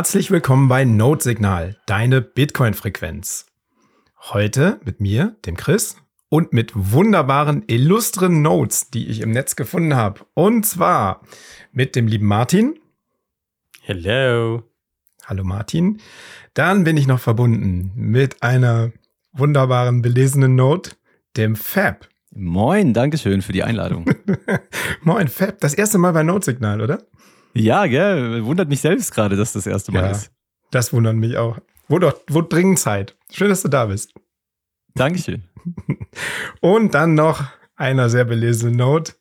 Herzlich willkommen bei Node-Signal, deine Bitcoin-Frequenz. Heute mit mir, dem Chris, und mit wunderbaren, illustren Notes, die ich im Netz gefunden habe. Und zwar mit dem lieben Martin. Hello. Hallo Martin. Dann bin ich noch verbunden mit einer wunderbaren, belesenen Note, dem Fab. Moin, Dankeschön für die Einladung. Moin, Fab. Das erste Mal bei Notsignal, oder? Ja, gell. Wundert mich selbst gerade, dass das erste Mal ja, ist. Das wundert mich auch. Wurde doch, wurde dringend Zeit. Schön, dass du da bist. Dankeschön. Und dann noch einer sehr belesenen Note.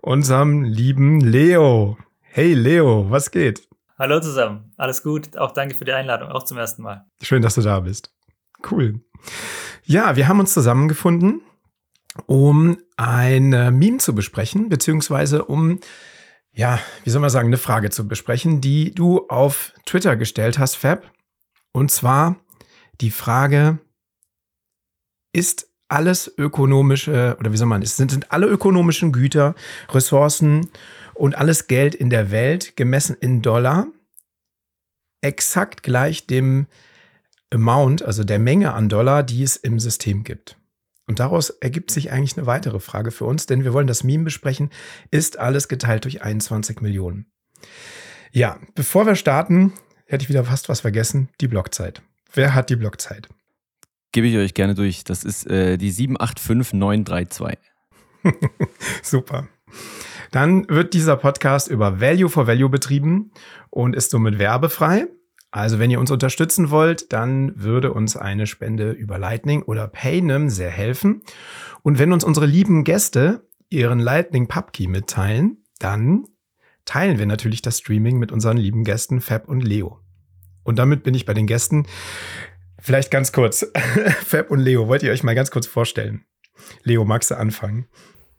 Unserem lieben Leo. Hey Leo, was geht? Hallo zusammen. Alles gut. Auch danke für die Einladung. Auch zum ersten Mal. Schön, dass du da bist. Cool. Ja, wir haben uns zusammengefunden um ein äh, Meme zu besprechen, beziehungsweise um, ja, wie soll man sagen, eine Frage zu besprechen, die du auf Twitter gestellt hast, Fab. Und zwar die Frage, ist alles ökonomische, oder wie soll man, sind, sind alle ökonomischen Güter, Ressourcen und alles Geld in der Welt gemessen in Dollar exakt gleich dem Amount, also der Menge an Dollar, die es im System gibt? Und daraus ergibt sich eigentlich eine weitere Frage für uns, denn wir wollen das Meme besprechen. Ist alles geteilt durch 21 Millionen? Ja, bevor wir starten, hätte ich wieder fast was vergessen. Die Blockzeit. Wer hat die Blockzeit? Gebe ich euch gerne durch. Das ist äh, die 785932. Super. Dann wird dieser Podcast über Value for Value betrieben und ist somit werbefrei. Also wenn ihr uns unterstützen wollt, dann würde uns eine Spende über Lightning oder Paynum sehr helfen. Und wenn uns unsere lieben Gäste ihren Lightning Pubkey mitteilen, dann teilen wir natürlich das Streaming mit unseren lieben Gästen Fab und Leo. Und damit bin ich bei den Gästen. Vielleicht ganz kurz. Fab und Leo, wollt ihr euch mal ganz kurz vorstellen? Leo, magst du anfangen?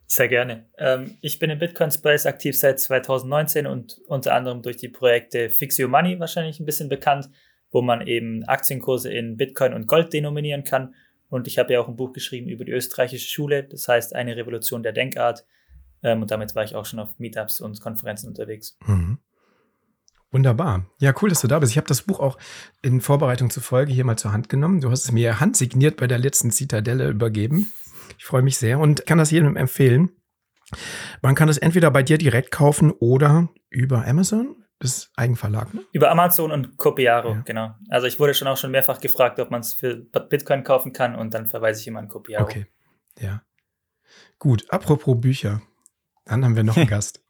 Sehr gerne. Ähm, ich bin im Bitcoin Space aktiv seit 2019 und unter anderem durch die Projekte Fix Your Money wahrscheinlich ein bisschen bekannt, wo man eben Aktienkurse in Bitcoin und Gold denominieren kann. Und ich habe ja auch ein Buch geschrieben über die österreichische Schule, das heißt eine Revolution der Denkart. Ähm, und damit war ich auch schon auf Meetups und Konferenzen unterwegs. Mhm. Wunderbar. Ja, cool, dass du da bist. Ich habe das Buch auch in Vorbereitung zur Folge hier mal zur Hand genommen. Du hast es mir handsigniert bei der letzten Zitadelle übergeben. Ich freue mich sehr und kann das jedem empfehlen. Man kann es entweder bei dir direkt kaufen oder über Amazon. Das ist Eigenverlag, ne? Über Amazon und Copiaro, ja. genau. Also ich wurde schon auch schon mehrfach gefragt, ob man es für Bitcoin kaufen kann und dann verweise ich immer an Copiaro. Okay, ja. Gut, apropos Bücher. Dann haben wir noch einen Gast.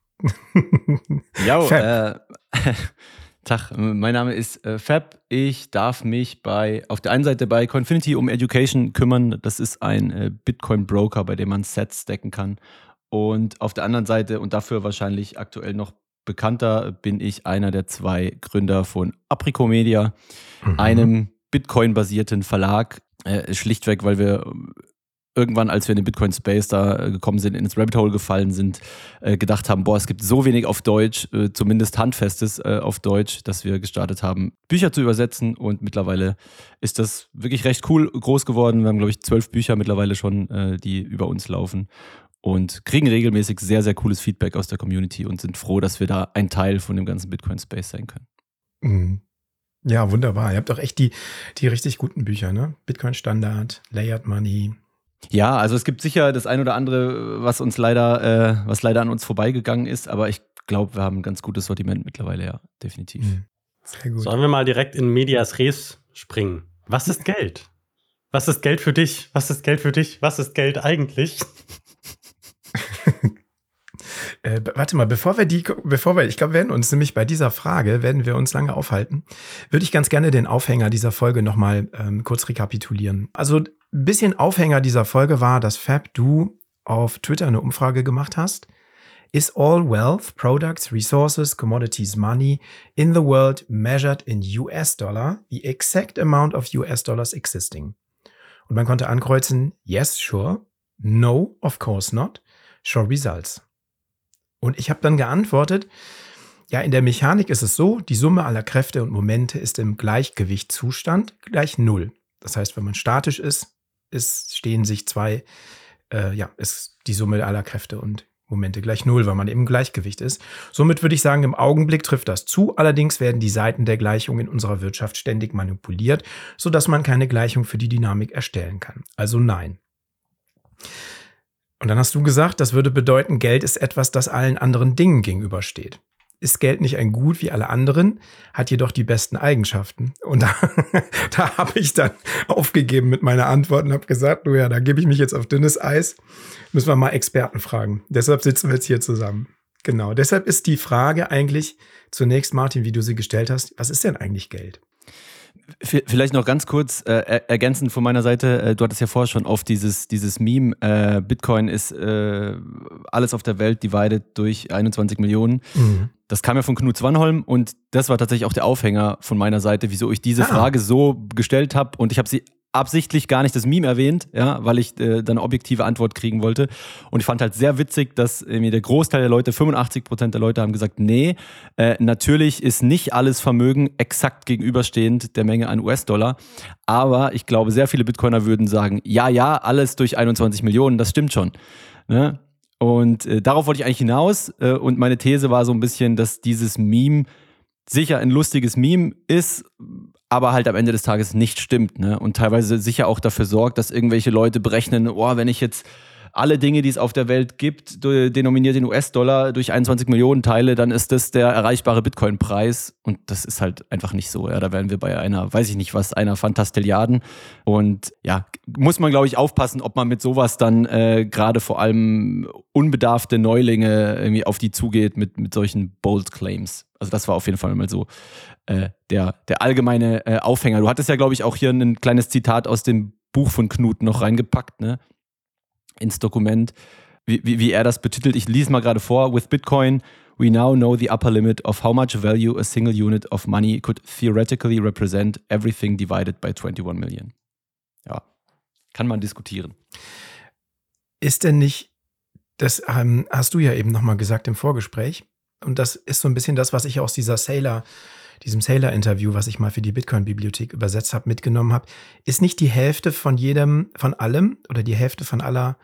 ja, äh, Tag, mein Name ist äh, Fab. Ich darf mich bei auf der einen Seite bei Coinfinity um Education kümmern. Das ist ein äh, Bitcoin-Broker, bei dem man Sets stacken kann. Und auf der anderen Seite, und dafür wahrscheinlich aktuell noch bekannter, bin ich einer der zwei Gründer von Aprico Media, mhm. einem Bitcoin-basierten Verlag. Äh, schlichtweg, weil wir irgendwann, als wir in den Bitcoin Space da äh, gekommen sind, ins Rabbit Hole gefallen sind, äh, gedacht haben, boah, es gibt so wenig auf Deutsch, äh, zumindest handfestes auf Deutsch, dass wir gestartet haben, Bücher zu übersetzen und mittlerweile ist das wirklich recht cool groß geworden. Wir haben, glaube ich, zwölf Bücher mittlerweile schon, die über uns laufen und kriegen regelmäßig sehr, sehr cooles Feedback aus der Community und sind froh, dass wir da ein Teil von dem ganzen Bitcoin Space sein können. Mhm. Ja, wunderbar. Ihr habt auch echt die, die richtig guten Bücher, ne? Bitcoin Standard, Layered Money, ja, also es gibt sicher das ein oder andere, was uns leider, äh, was leider an uns vorbeigegangen ist, aber ich glaube, wir haben ein ganz gutes Sortiment mittlerweile, ja, definitiv. Mhm. Sehr gut. Sollen wir mal direkt in Medias Res springen? Was ist Geld? Was ist Geld für dich? Was ist Geld für dich? Was ist Geld eigentlich? Äh, warte mal, bevor wir die, bevor wir, ich glaube, wir werden uns nämlich bei dieser Frage, werden wir uns lange aufhalten, würde ich ganz gerne den Aufhänger dieser Folge nochmal ähm, kurz rekapitulieren. Also ein bisschen Aufhänger dieser Folge war, dass Fab, du auf Twitter eine Umfrage gemacht hast. Is all wealth, products, resources, commodities, money in the world measured in US dollar the exact amount of US dollars existing? Und man konnte ankreuzen, yes, sure, no, of course not, show results. Und ich habe dann geantwortet, ja, in der Mechanik ist es so, die Summe aller Kräfte und Momente ist im Gleichgewichtszustand gleich Null. Das heißt, wenn man statisch ist, ist stehen sich zwei, äh, ja, ist die Summe aller Kräfte und Momente gleich Null, weil man eben im Gleichgewicht ist. Somit würde ich sagen, im Augenblick trifft das zu. Allerdings werden die Seiten der Gleichung in unserer Wirtschaft ständig manipuliert, sodass man keine Gleichung für die Dynamik erstellen kann. Also nein. Und dann hast du gesagt, das würde bedeuten, Geld ist etwas, das allen anderen Dingen gegenübersteht ist Geld nicht ein Gut wie alle anderen, hat jedoch die besten Eigenschaften. Und da, da habe ich dann aufgegeben mit meiner Antwort und habe gesagt, du ja, da gebe ich mich jetzt auf dünnes Eis. Müssen wir mal Experten fragen. Deshalb sitzen wir jetzt hier zusammen. Genau. Deshalb ist die Frage eigentlich zunächst, Martin, wie du sie gestellt hast, was ist denn eigentlich Geld? Vielleicht noch ganz kurz äh, ergänzend von meiner Seite. Äh, du hattest ja vorher schon oft dieses, dieses Meme, äh, Bitcoin ist äh, alles auf der Welt divided durch 21 Millionen. Mhm. Das kam ja von Knut Swanholm und das war tatsächlich auch der Aufhänger von meiner Seite, wieso ich diese ah. Frage so gestellt habe. Und ich habe sie absichtlich gar nicht das Meme erwähnt, ja, weil ich äh, dann eine objektive Antwort kriegen wollte. Und ich fand halt sehr witzig, dass äh, mir der Großteil der Leute, 85 Prozent der Leute haben gesagt, nee, äh, natürlich ist nicht alles Vermögen exakt gegenüberstehend der Menge an US-Dollar. Aber ich glaube, sehr viele Bitcoiner würden sagen, ja, ja, alles durch 21 Millionen, das stimmt schon. Ne? Und äh, darauf wollte ich eigentlich hinaus. Äh, und meine These war so ein bisschen, dass dieses Meme sicher ein lustiges Meme ist, aber halt am Ende des Tages nicht stimmt. Ne? Und teilweise sicher auch dafür sorgt, dass irgendwelche Leute berechnen, oh, wenn ich jetzt alle Dinge, die es auf der Welt gibt, denominiert in US-Dollar durch 21 Millionen Teile, dann ist das der erreichbare Bitcoin-Preis. Und das ist halt einfach nicht so. Ja, da wären wir bei einer, weiß ich nicht was, einer Fantastilliarden. Und ja, muss man, glaube ich, aufpassen, ob man mit sowas dann äh, gerade vor allem unbedarfte Neulinge irgendwie auf die zugeht mit, mit solchen Bold Claims. Also das war auf jeden Fall mal so äh, der, der allgemeine äh, Aufhänger. Du hattest ja, glaube ich, auch hier ein kleines Zitat aus dem Buch von Knut noch reingepackt, ne? Ins Dokument, wie, wie, wie er das betitelt. Ich lese mal gerade vor. With Bitcoin, we now know the upper limit of how much value a single unit of money could theoretically represent everything divided by 21 million. Ja, kann man diskutieren. Ist denn nicht, das ähm, hast du ja eben nochmal gesagt im Vorgespräch, und das ist so ein bisschen das, was ich aus dieser Sailor, diesem Sailor-Interview, was ich mal für die Bitcoin-Bibliothek übersetzt habe, mitgenommen habe, ist nicht die Hälfte von jedem, von allem oder die Hälfte von aller,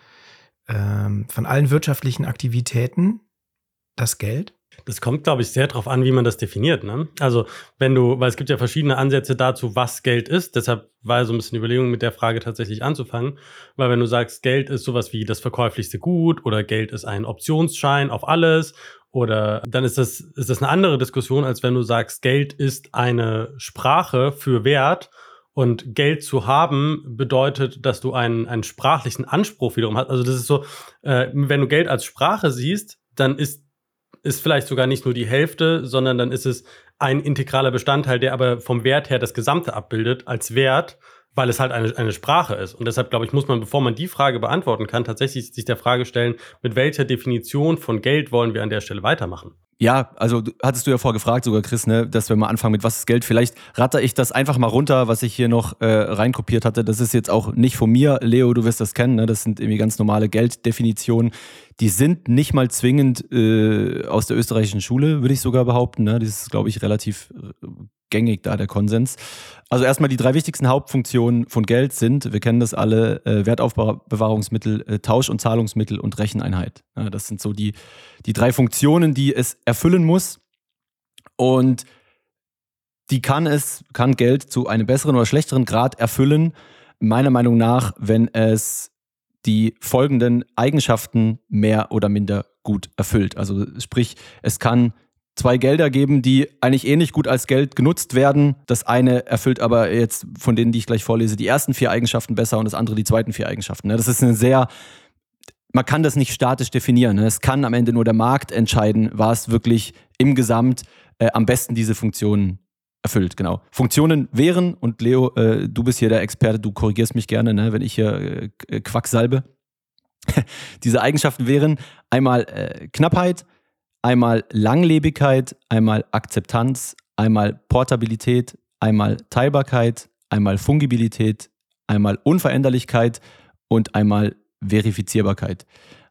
ähm, von allen wirtschaftlichen Aktivitäten das Geld? Das kommt, glaube ich, sehr darauf an, wie man das definiert. Ne? Also, wenn du, weil es gibt ja verschiedene Ansätze dazu, was Geld ist. Deshalb war so ein bisschen die Überlegung, mit der Frage tatsächlich anzufangen. Weil wenn du sagst, Geld ist sowas wie das verkäuflichste Gut oder Geld ist ein Optionsschein auf alles oder dann ist das, ist das eine andere Diskussion, als wenn du sagst, Geld ist eine Sprache für Wert und Geld zu haben bedeutet, dass du einen, einen sprachlichen Anspruch wiederum hast. Also das ist so, äh, wenn du Geld als Sprache siehst, dann ist, ist vielleicht sogar nicht nur die Hälfte, sondern dann ist es ein integraler Bestandteil, der aber vom Wert her das Gesamte abbildet als Wert weil es halt eine, eine Sprache ist. Und deshalb, glaube ich, muss man, bevor man die Frage beantworten kann, tatsächlich sich der Frage stellen, mit welcher Definition von Geld wollen wir an der Stelle weitermachen? Ja, also hattest du ja vorgefragt sogar, Chris, ne, dass wir mal anfangen mit was ist Geld. Vielleicht ratter ich das einfach mal runter, was ich hier noch äh, reinkopiert hatte. Das ist jetzt auch nicht von mir. Leo, du wirst das kennen. Ne? Das sind irgendwie ganz normale Gelddefinitionen. Die sind nicht mal zwingend äh, aus der österreichischen Schule, würde ich sogar behaupten. Ne? Das ist, glaube ich, relativ äh, gängig da, der Konsens. Also erstmal die drei wichtigsten Hauptfunktionen von Geld sind, wir kennen das alle, äh, Wertaufbewahrungsmittel, äh, Tausch- und Zahlungsmittel und Recheneinheit. Ja, das sind so die, die drei Funktionen, die es erfüllen muss. Und die kann es, kann Geld zu einem besseren oder schlechteren Grad erfüllen, meiner Meinung nach, wenn es die folgenden Eigenschaften mehr oder minder gut erfüllt. Also sprich, es kann zwei Gelder geben, die eigentlich ähnlich gut als Geld genutzt werden. Das eine erfüllt aber jetzt von denen, die ich gleich vorlese, die ersten vier Eigenschaften besser und das andere die zweiten vier Eigenschaften. Das ist eine sehr, man kann das nicht statisch definieren. Es kann am Ende nur der Markt entscheiden, was wirklich im Gesamt äh, am besten diese Funktionen erfüllt, genau. Funktionen wären, und Leo, äh, du bist hier der Experte, du korrigierst mich gerne, ne, wenn ich hier äh, Quacksalbe. Diese Eigenschaften wären einmal äh, Knappheit, einmal Langlebigkeit, einmal Akzeptanz, einmal Portabilität, einmal Teilbarkeit, einmal Fungibilität, einmal Unveränderlichkeit und einmal Verifizierbarkeit.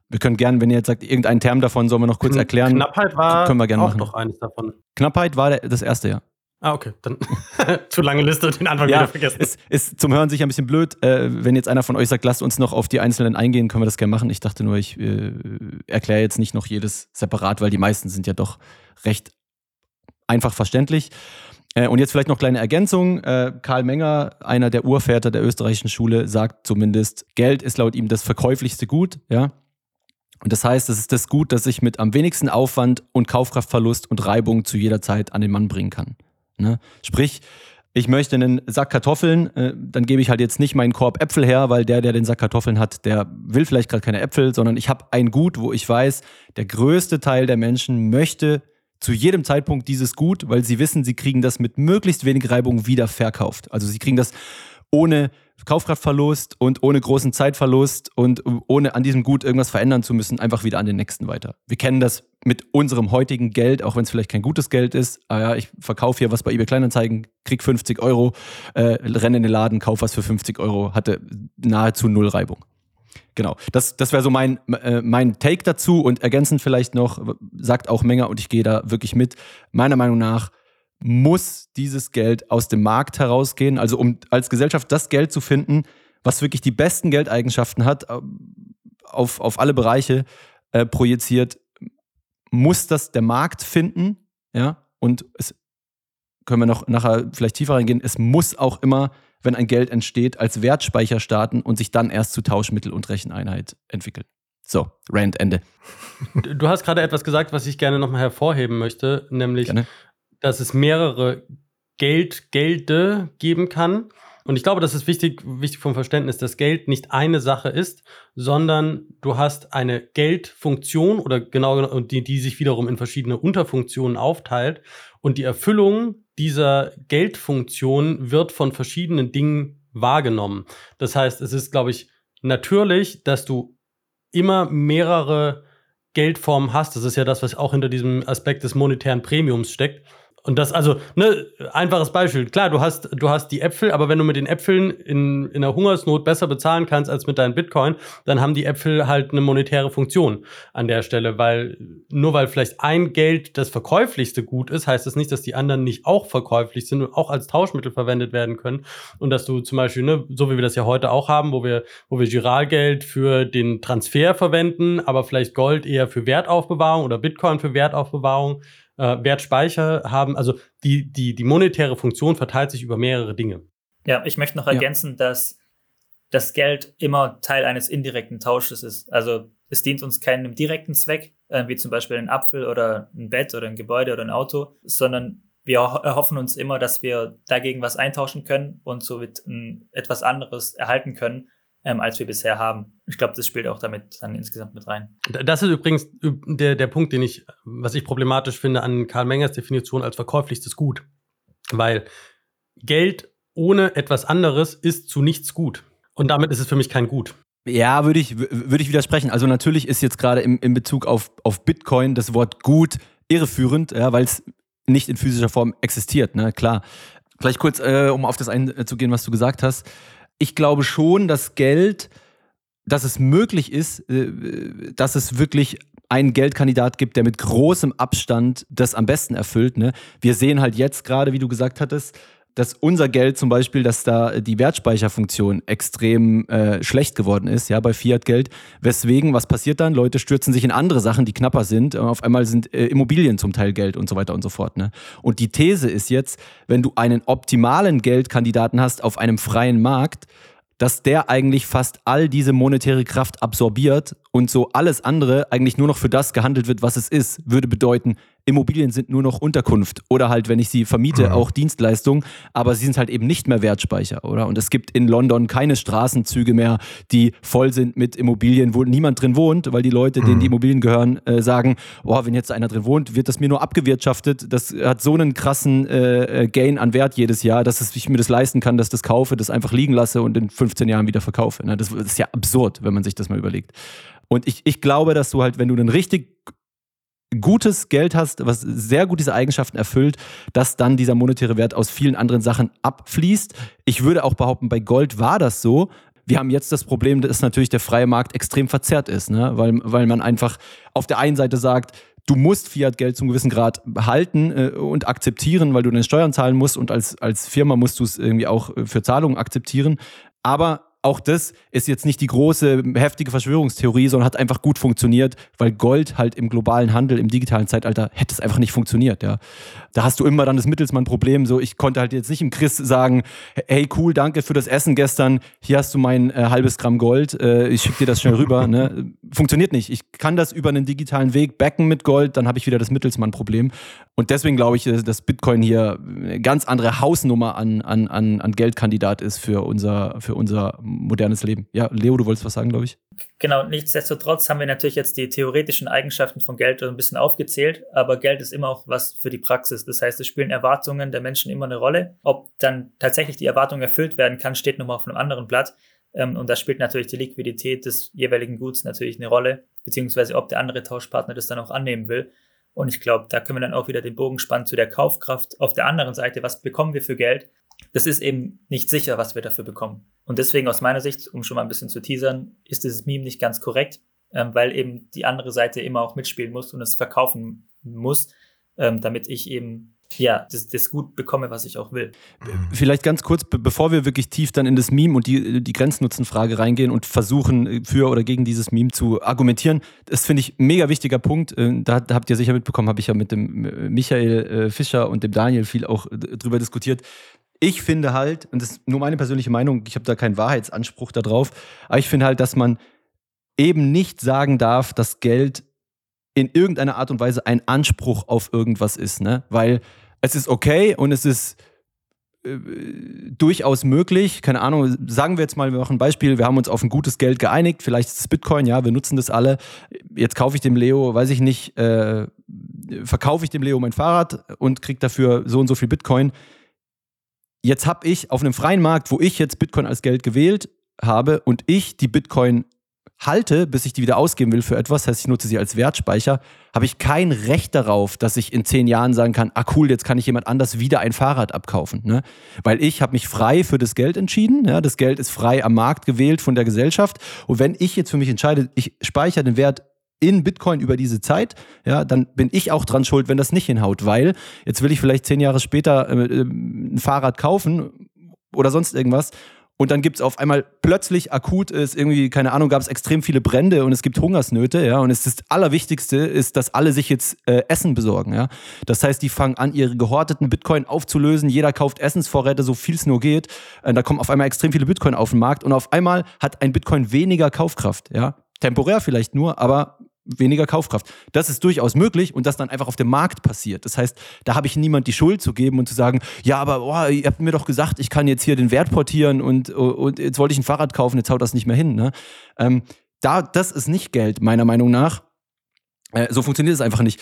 Wir können gerne, wenn ihr jetzt sagt, irgendeinen Term davon sollen wir noch kurz erklären. Knappheit war können wir gerne auch machen. noch eines davon. Knappheit war das erste, ja. Ah, okay. Dann zu lange Liste, den Anfang ja, wieder vergessen. Es ist zum Hören sicher ein bisschen blöd. Äh, wenn jetzt einer von euch sagt, lasst uns noch auf die Einzelnen eingehen, können wir das gerne machen. Ich dachte nur, ich äh, erkläre jetzt nicht noch jedes separat, weil die meisten sind ja doch recht einfach verständlich. Äh, und jetzt vielleicht noch kleine Ergänzung. Äh, Karl Menger, einer der Urväter der österreichischen Schule, sagt zumindest, Geld ist laut ihm das verkäuflichste Gut, ja. Und das heißt, es ist das Gut, das ich mit am wenigsten Aufwand und Kaufkraftverlust und Reibung zu jeder Zeit an den Mann bringen kann. Ne? Sprich, ich möchte einen Sack Kartoffeln, äh, dann gebe ich halt jetzt nicht meinen Korb Äpfel her, weil der, der den Sack Kartoffeln hat, der will vielleicht gerade keine Äpfel, sondern ich habe ein Gut, wo ich weiß, der größte Teil der Menschen möchte zu jedem Zeitpunkt dieses Gut, weil sie wissen, sie kriegen das mit möglichst wenig Reibung wieder verkauft. Also sie kriegen das ohne Kaufkraftverlust und ohne großen Zeitverlust und ohne an diesem Gut irgendwas verändern zu müssen, einfach wieder an den nächsten weiter. Wir kennen das mit unserem heutigen Geld, auch wenn es vielleicht kein gutes Geld ist. Ah ja, ich verkaufe hier was bei eBay Kleinanzeigen, krieg 50 Euro, äh, renne in den Laden, kauf was für 50 Euro, hatte nahezu null Reibung. Genau, das, das wäre so mein, äh, mein Take dazu und ergänzend vielleicht noch, sagt auch Menger und ich gehe da wirklich mit. Meiner Meinung nach muss dieses Geld aus dem Markt herausgehen. Also um als Gesellschaft das Geld zu finden, was wirklich die besten Geldeigenschaften hat, auf, auf alle Bereiche äh, projiziert, muss das der Markt finden. Ja, und es können wir noch nachher vielleicht tiefer reingehen. Es muss auch immer, wenn ein Geld entsteht, als Wertspeicher starten und sich dann erst zu Tauschmittel und Recheneinheit entwickeln. So, Rand, Ende. Du hast gerade etwas gesagt, was ich gerne nochmal hervorheben möchte, nämlich gerne dass es mehrere Geld, Gelde geben kann. Und ich glaube, das ist wichtig, wichtig vom Verständnis, dass Geld nicht eine Sache ist, sondern du hast eine Geldfunktion oder genau, die, die sich wiederum in verschiedene Unterfunktionen aufteilt. Und die Erfüllung dieser Geldfunktion wird von verschiedenen Dingen wahrgenommen. Das heißt, es ist, glaube ich, natürlich, dass du immer mehrere Geldformen hast. Das ist ja das, was auch hinter diesem Aspekt des monetären Premiums steckt. Und das, also, ne, einfaches Beispiel. Klar, du hast, du hast die Äpfel, aber wenn du mit den Äpfeln in, in der Hungersnot besser bezahlen kannst als mit deinen Bitcoin, dann haben die Äpfel halt eine monetäre Funktion an der Stelle, weil nur weil vielleicht ein Geld das verkäuflichste Gut ist, heißt das nicht, dass die anderen nicht auch verkäuflich sind und auch als Tauschmittel verwendet werden können. Und dass du zum Beispiel, ne, so wie wir das ja heute auch haben, wo wir, wo wir Giralgeld für den Transfer verwenden, aber vielleicht Gold eher für Wertaufbewahrung oder Bitcoin für Wertaufbewahrung äh, Wertspeicher haben. Also die, die, die monetäre Funktion verteilt sich über mehrere Dinge. Ja, ich möchte noch ergänzen, ja. dass das Geld immer Teil eines indirekten Tausches ist. Also es dient uns keinem direkten Zweck, äh, wie zum Beispiel ein Apfel oder ein Bett oder ein Gebäude oder ein Auto, sondern wir erhoffen uns immer, dass wir dagegen was eintauschen können und somit ein, etwas anderes erhalten können, ähm, als wir bisher haben. Ich glaube, das spielt auch damit dann insgesamt mit rein. Das ist übrigens der, der Punkt, den ich, was ich problematisch finde an Karl Mengers Definition als verkäuflichstes Gut. Weil Geld ohne etwas anderes ist zu nichts gut. Und damit ist es für mich kein Gut. Ja, würde ich, würde ich widersprechen. Also natürlich ist jetzt gerade im, in Bezug auf, auf Bitcoin das Wort gut irreführend, ja, weil es nicht in physischer Form existiert, ne? Klar. Vielleicht kurz, äh, um auf das einzugehen, was du gesagt hast ich glaube schon, dass Geld, dass es möglich ist, äh, dass es wirklich einen Geldkandidat gibt, der mit großem Abstand das am besten erfüllt. Ne? Wir sehen halt jetzt gerade, wie du gesagt hattest, dass unser Geld zum Beispiel, dass da die Wertspeicherfunktion extrem äh, schlecht geworden ist, ja, bei Fiat-Geld. Weswegen, was passiert dann? Leute stürzen sich in andere Sachen, die knapper sind. Auf einmal sind äh, Immobilien zum Teil Geld und so weiter und so fort. Ne? Und die These ist jetzt, wenn du einen optimalen Geldkandidaten hast auf einem freien Markt, dass der eigentlich fast all diese monetäre Kraft absorbiert und so alles andere eigentlich nur noch für das gehandelt wird, was es ist, würde bedeuten, Immobilien sind nur noch Unterkunft oder halt, wenn ich sie vermiete, mhm. auch Dienstleistung, aber sie sind halt eben nicht mehr Wertspeicher, oder? Und es gibt in London keine Straßenzüge mehr, die voll sind mit Immobilien, wo niemand drin wohnt, weil die Leute, denen die mhm. Immobilien gehören, äh, sagen, oh, wenn jetzt einer drin wohnt, wird das mir nur abgewirtschaftet. Das hat so einen krassen äh, äh Gain an Wert jedes Jahr, dass ich mir das leisten kann, dass ich das kaufe, das einfach liegen lasse und in 15 Jahren wieder verkaufe. Ne? Das ist ja absurd, wenn man sich das mal überlegt. Und ich, ich glaube, dass du halt, wenn du einen richtig gutes Geld hast, was sehr gut diese Eigenschaften erfüllt, dass dann dieser monetäre Wert aus vielen anderen Sachen abfließt. Ich würde auch behaupten, bei Gold war das so. Wir haben jetzt das Problem, dass natürlich der freie Markt extrem verzerrt ist, ne? weil, weil man einfach auf der einen Seite sagt, du musst Fiat-Geld zum gewissen Grad halten äh, und akzeptieren, weil du deine Steuern zahlen musst und als, als Firma musst du es irgendwie auch äh, für Zahlungen akzeptieren. Aber auch das ist jetzt nicht die große, heftige Verschwörungstheorie, sondern hat einfach gut funktioniert, weil Gold halt im globalen Handel, im digitalen Zeitalter, hätte es einfach nicht funktioniert, ja. Da hast du immer dann das Mittelsmann-Problem, so ich konnte halt jetzt nicht im Chris sagen, hey cool, danke für das Essen gestern, hier hast du mein äh, halbes Gramm Gold, äh, ich schicke dir das schnell rüber, ne? Funktioniert nicht. Ich kann das über einen digitalen Weg backen mit Gold, dann habe ich wieder das Mittelsmann-Problem. Und deswegen glaube ich, äh, dass Bitcoin hier eine ganz andere Hausnummer an, an, an, an Geldkandidat ist für unser, für unser modernes Leben. Ja, Leo, du wolltest was sagen, glaube ich. Genau, nichtsdestotrotz haben wir natürlich jetzt die theoretischen Eigenschaften von Geld ein bisschen aufgezählt, aber Geld ist immer auch was für die Praxis. Das heißt, es spielen Erwartungen der Menschen immer eine Rolle. Ob dann tatsächlich die Erwartung erfüllt werden kann, steht nochmal auf einem anderen Blatt. Ähm, und da spielt natürlich die Liquidität des jeweiligen Guts natürlich eine Rolle, beziehungsweise ob der andere Tauschpartner das dann auch annehmen will. Und ich glaube, da können wir dann auch wieder den Bogen spannen zu der Kaufkraft. Auf der anderen Seite, was bekommen wir für Geld? Das ist eben nicht sicher, was wir dafür bekommen. Und deswegen aus meiner Sicht, um schon mal ein bisschen zu teasern, ist dieses Meme nicht ganz korrekt, ähm, weil eben die andere Seite immer auch mitspielen muss und es verkaufen muss, ähm, damit ich eben ja, das, das gut bekomme, was ich auch will. Vielleicht ganz kurz, bevor wir wirklich tief dann in das Meme und die, die Grenznutzenfrage reingehen und versuchen, äh, für oder gegen dieses Meme zu argumentieren. Das finde ich ein mega wichtiger Punkt. Äh, da, da, habt ihr sicher mitbekommen, habe ich ja mit dem äh, Michael Fischer und dem Daniel viel auch drüber diskutiert. Ich finde halt, und das ist nur meine persönliche Meinung, ich habe da keinen Wahrheitsanspruch darauf, aber ich finde halt, dass man eben nicht sagen darf, dass Geld in irgendeiner Art und Weise ein Anspruch auf irgendwas ist, ne? Weil es ist okay und es ist äh, durchaus möglich. Keine Ahnung, sagen wir jetzt mal, wir machen ein Beispiel, wir haben uns auf ein gutes Geld geeinigt, vielleicht ist es Bitcoin, ja, wir nutzen das alle. Jetzt kaufe ich dem Leo, weiß ich nicht, äh, verkaufe ich dem Leo mein Fahrrad und kriege dafür so und so viel Bitcoin. Jetzt habe ich auf einem freien Markt, wo ich jetzt Bitcoin als Geld gewählt habe und ich die Bitcoin halte, bis ich die wieder ausgeben will für etwas, heißt ich nutze sie als Wertspeicher, habe ich kein Recht darauf, dass ich in zehn Jahren sagen kann, ah cool, jetzt kann ich jemand anders wieder ein Fahrrad abkaufen. Ne? Weil ich habe mich frei für das Geld entschieden. Ja? Das Geld ist frei am Markt gewählt von der Gesellschaft. Und wenn ich jetzt für mich entscheide, ich speichere den Wert in Bitcoin über diese Zeit, ja, dann bin ich auch dran schuld, wenn das nicht hinhaut, weil jetzt will ich vielleicht zehn Jahre später äh, äh ein Fahrrad kaufen oder sonst irgendwas und dann gibt es auf einmal plötzlich akut ist irgendwie, keine Ahnung, gab es extrem viele Brände und es gibt Hungersnöte, ja. Und es ist das Allerwichtigste ist, dass alle sich jetzt äh, Essen besorgen, ja. Das heißt, die fangen an, ihre gehorteten Bitcoin aufzulösen. Jeder kauft Essensvorräte, so viel es nur geht. Äh, da kommen auf einmal extrem viele Bitcoin auf den Markt und auf einmal hat ein Bitcoin weniger Kaufkraft, ja. Temporär vielleicht nur, aber weniger Kaufkraft. Das ist durchaus möglich und das dann einfach auf dem Markt passiert. Das heißt, da habe ich niemand die Schuld zu geben und zu sagen, ja, aber oh, ihr habt mir doch gesagt, ich kann jetzt hier den Wert portieren und, und jetzt wollte ich ein Fahrrad kaufen, jetzt haut das nicht mehr hin. Ne? Ähm, da, das ist nicht Geld, meiner Meinung nach. Äh, so funktioniert es einfach nicht.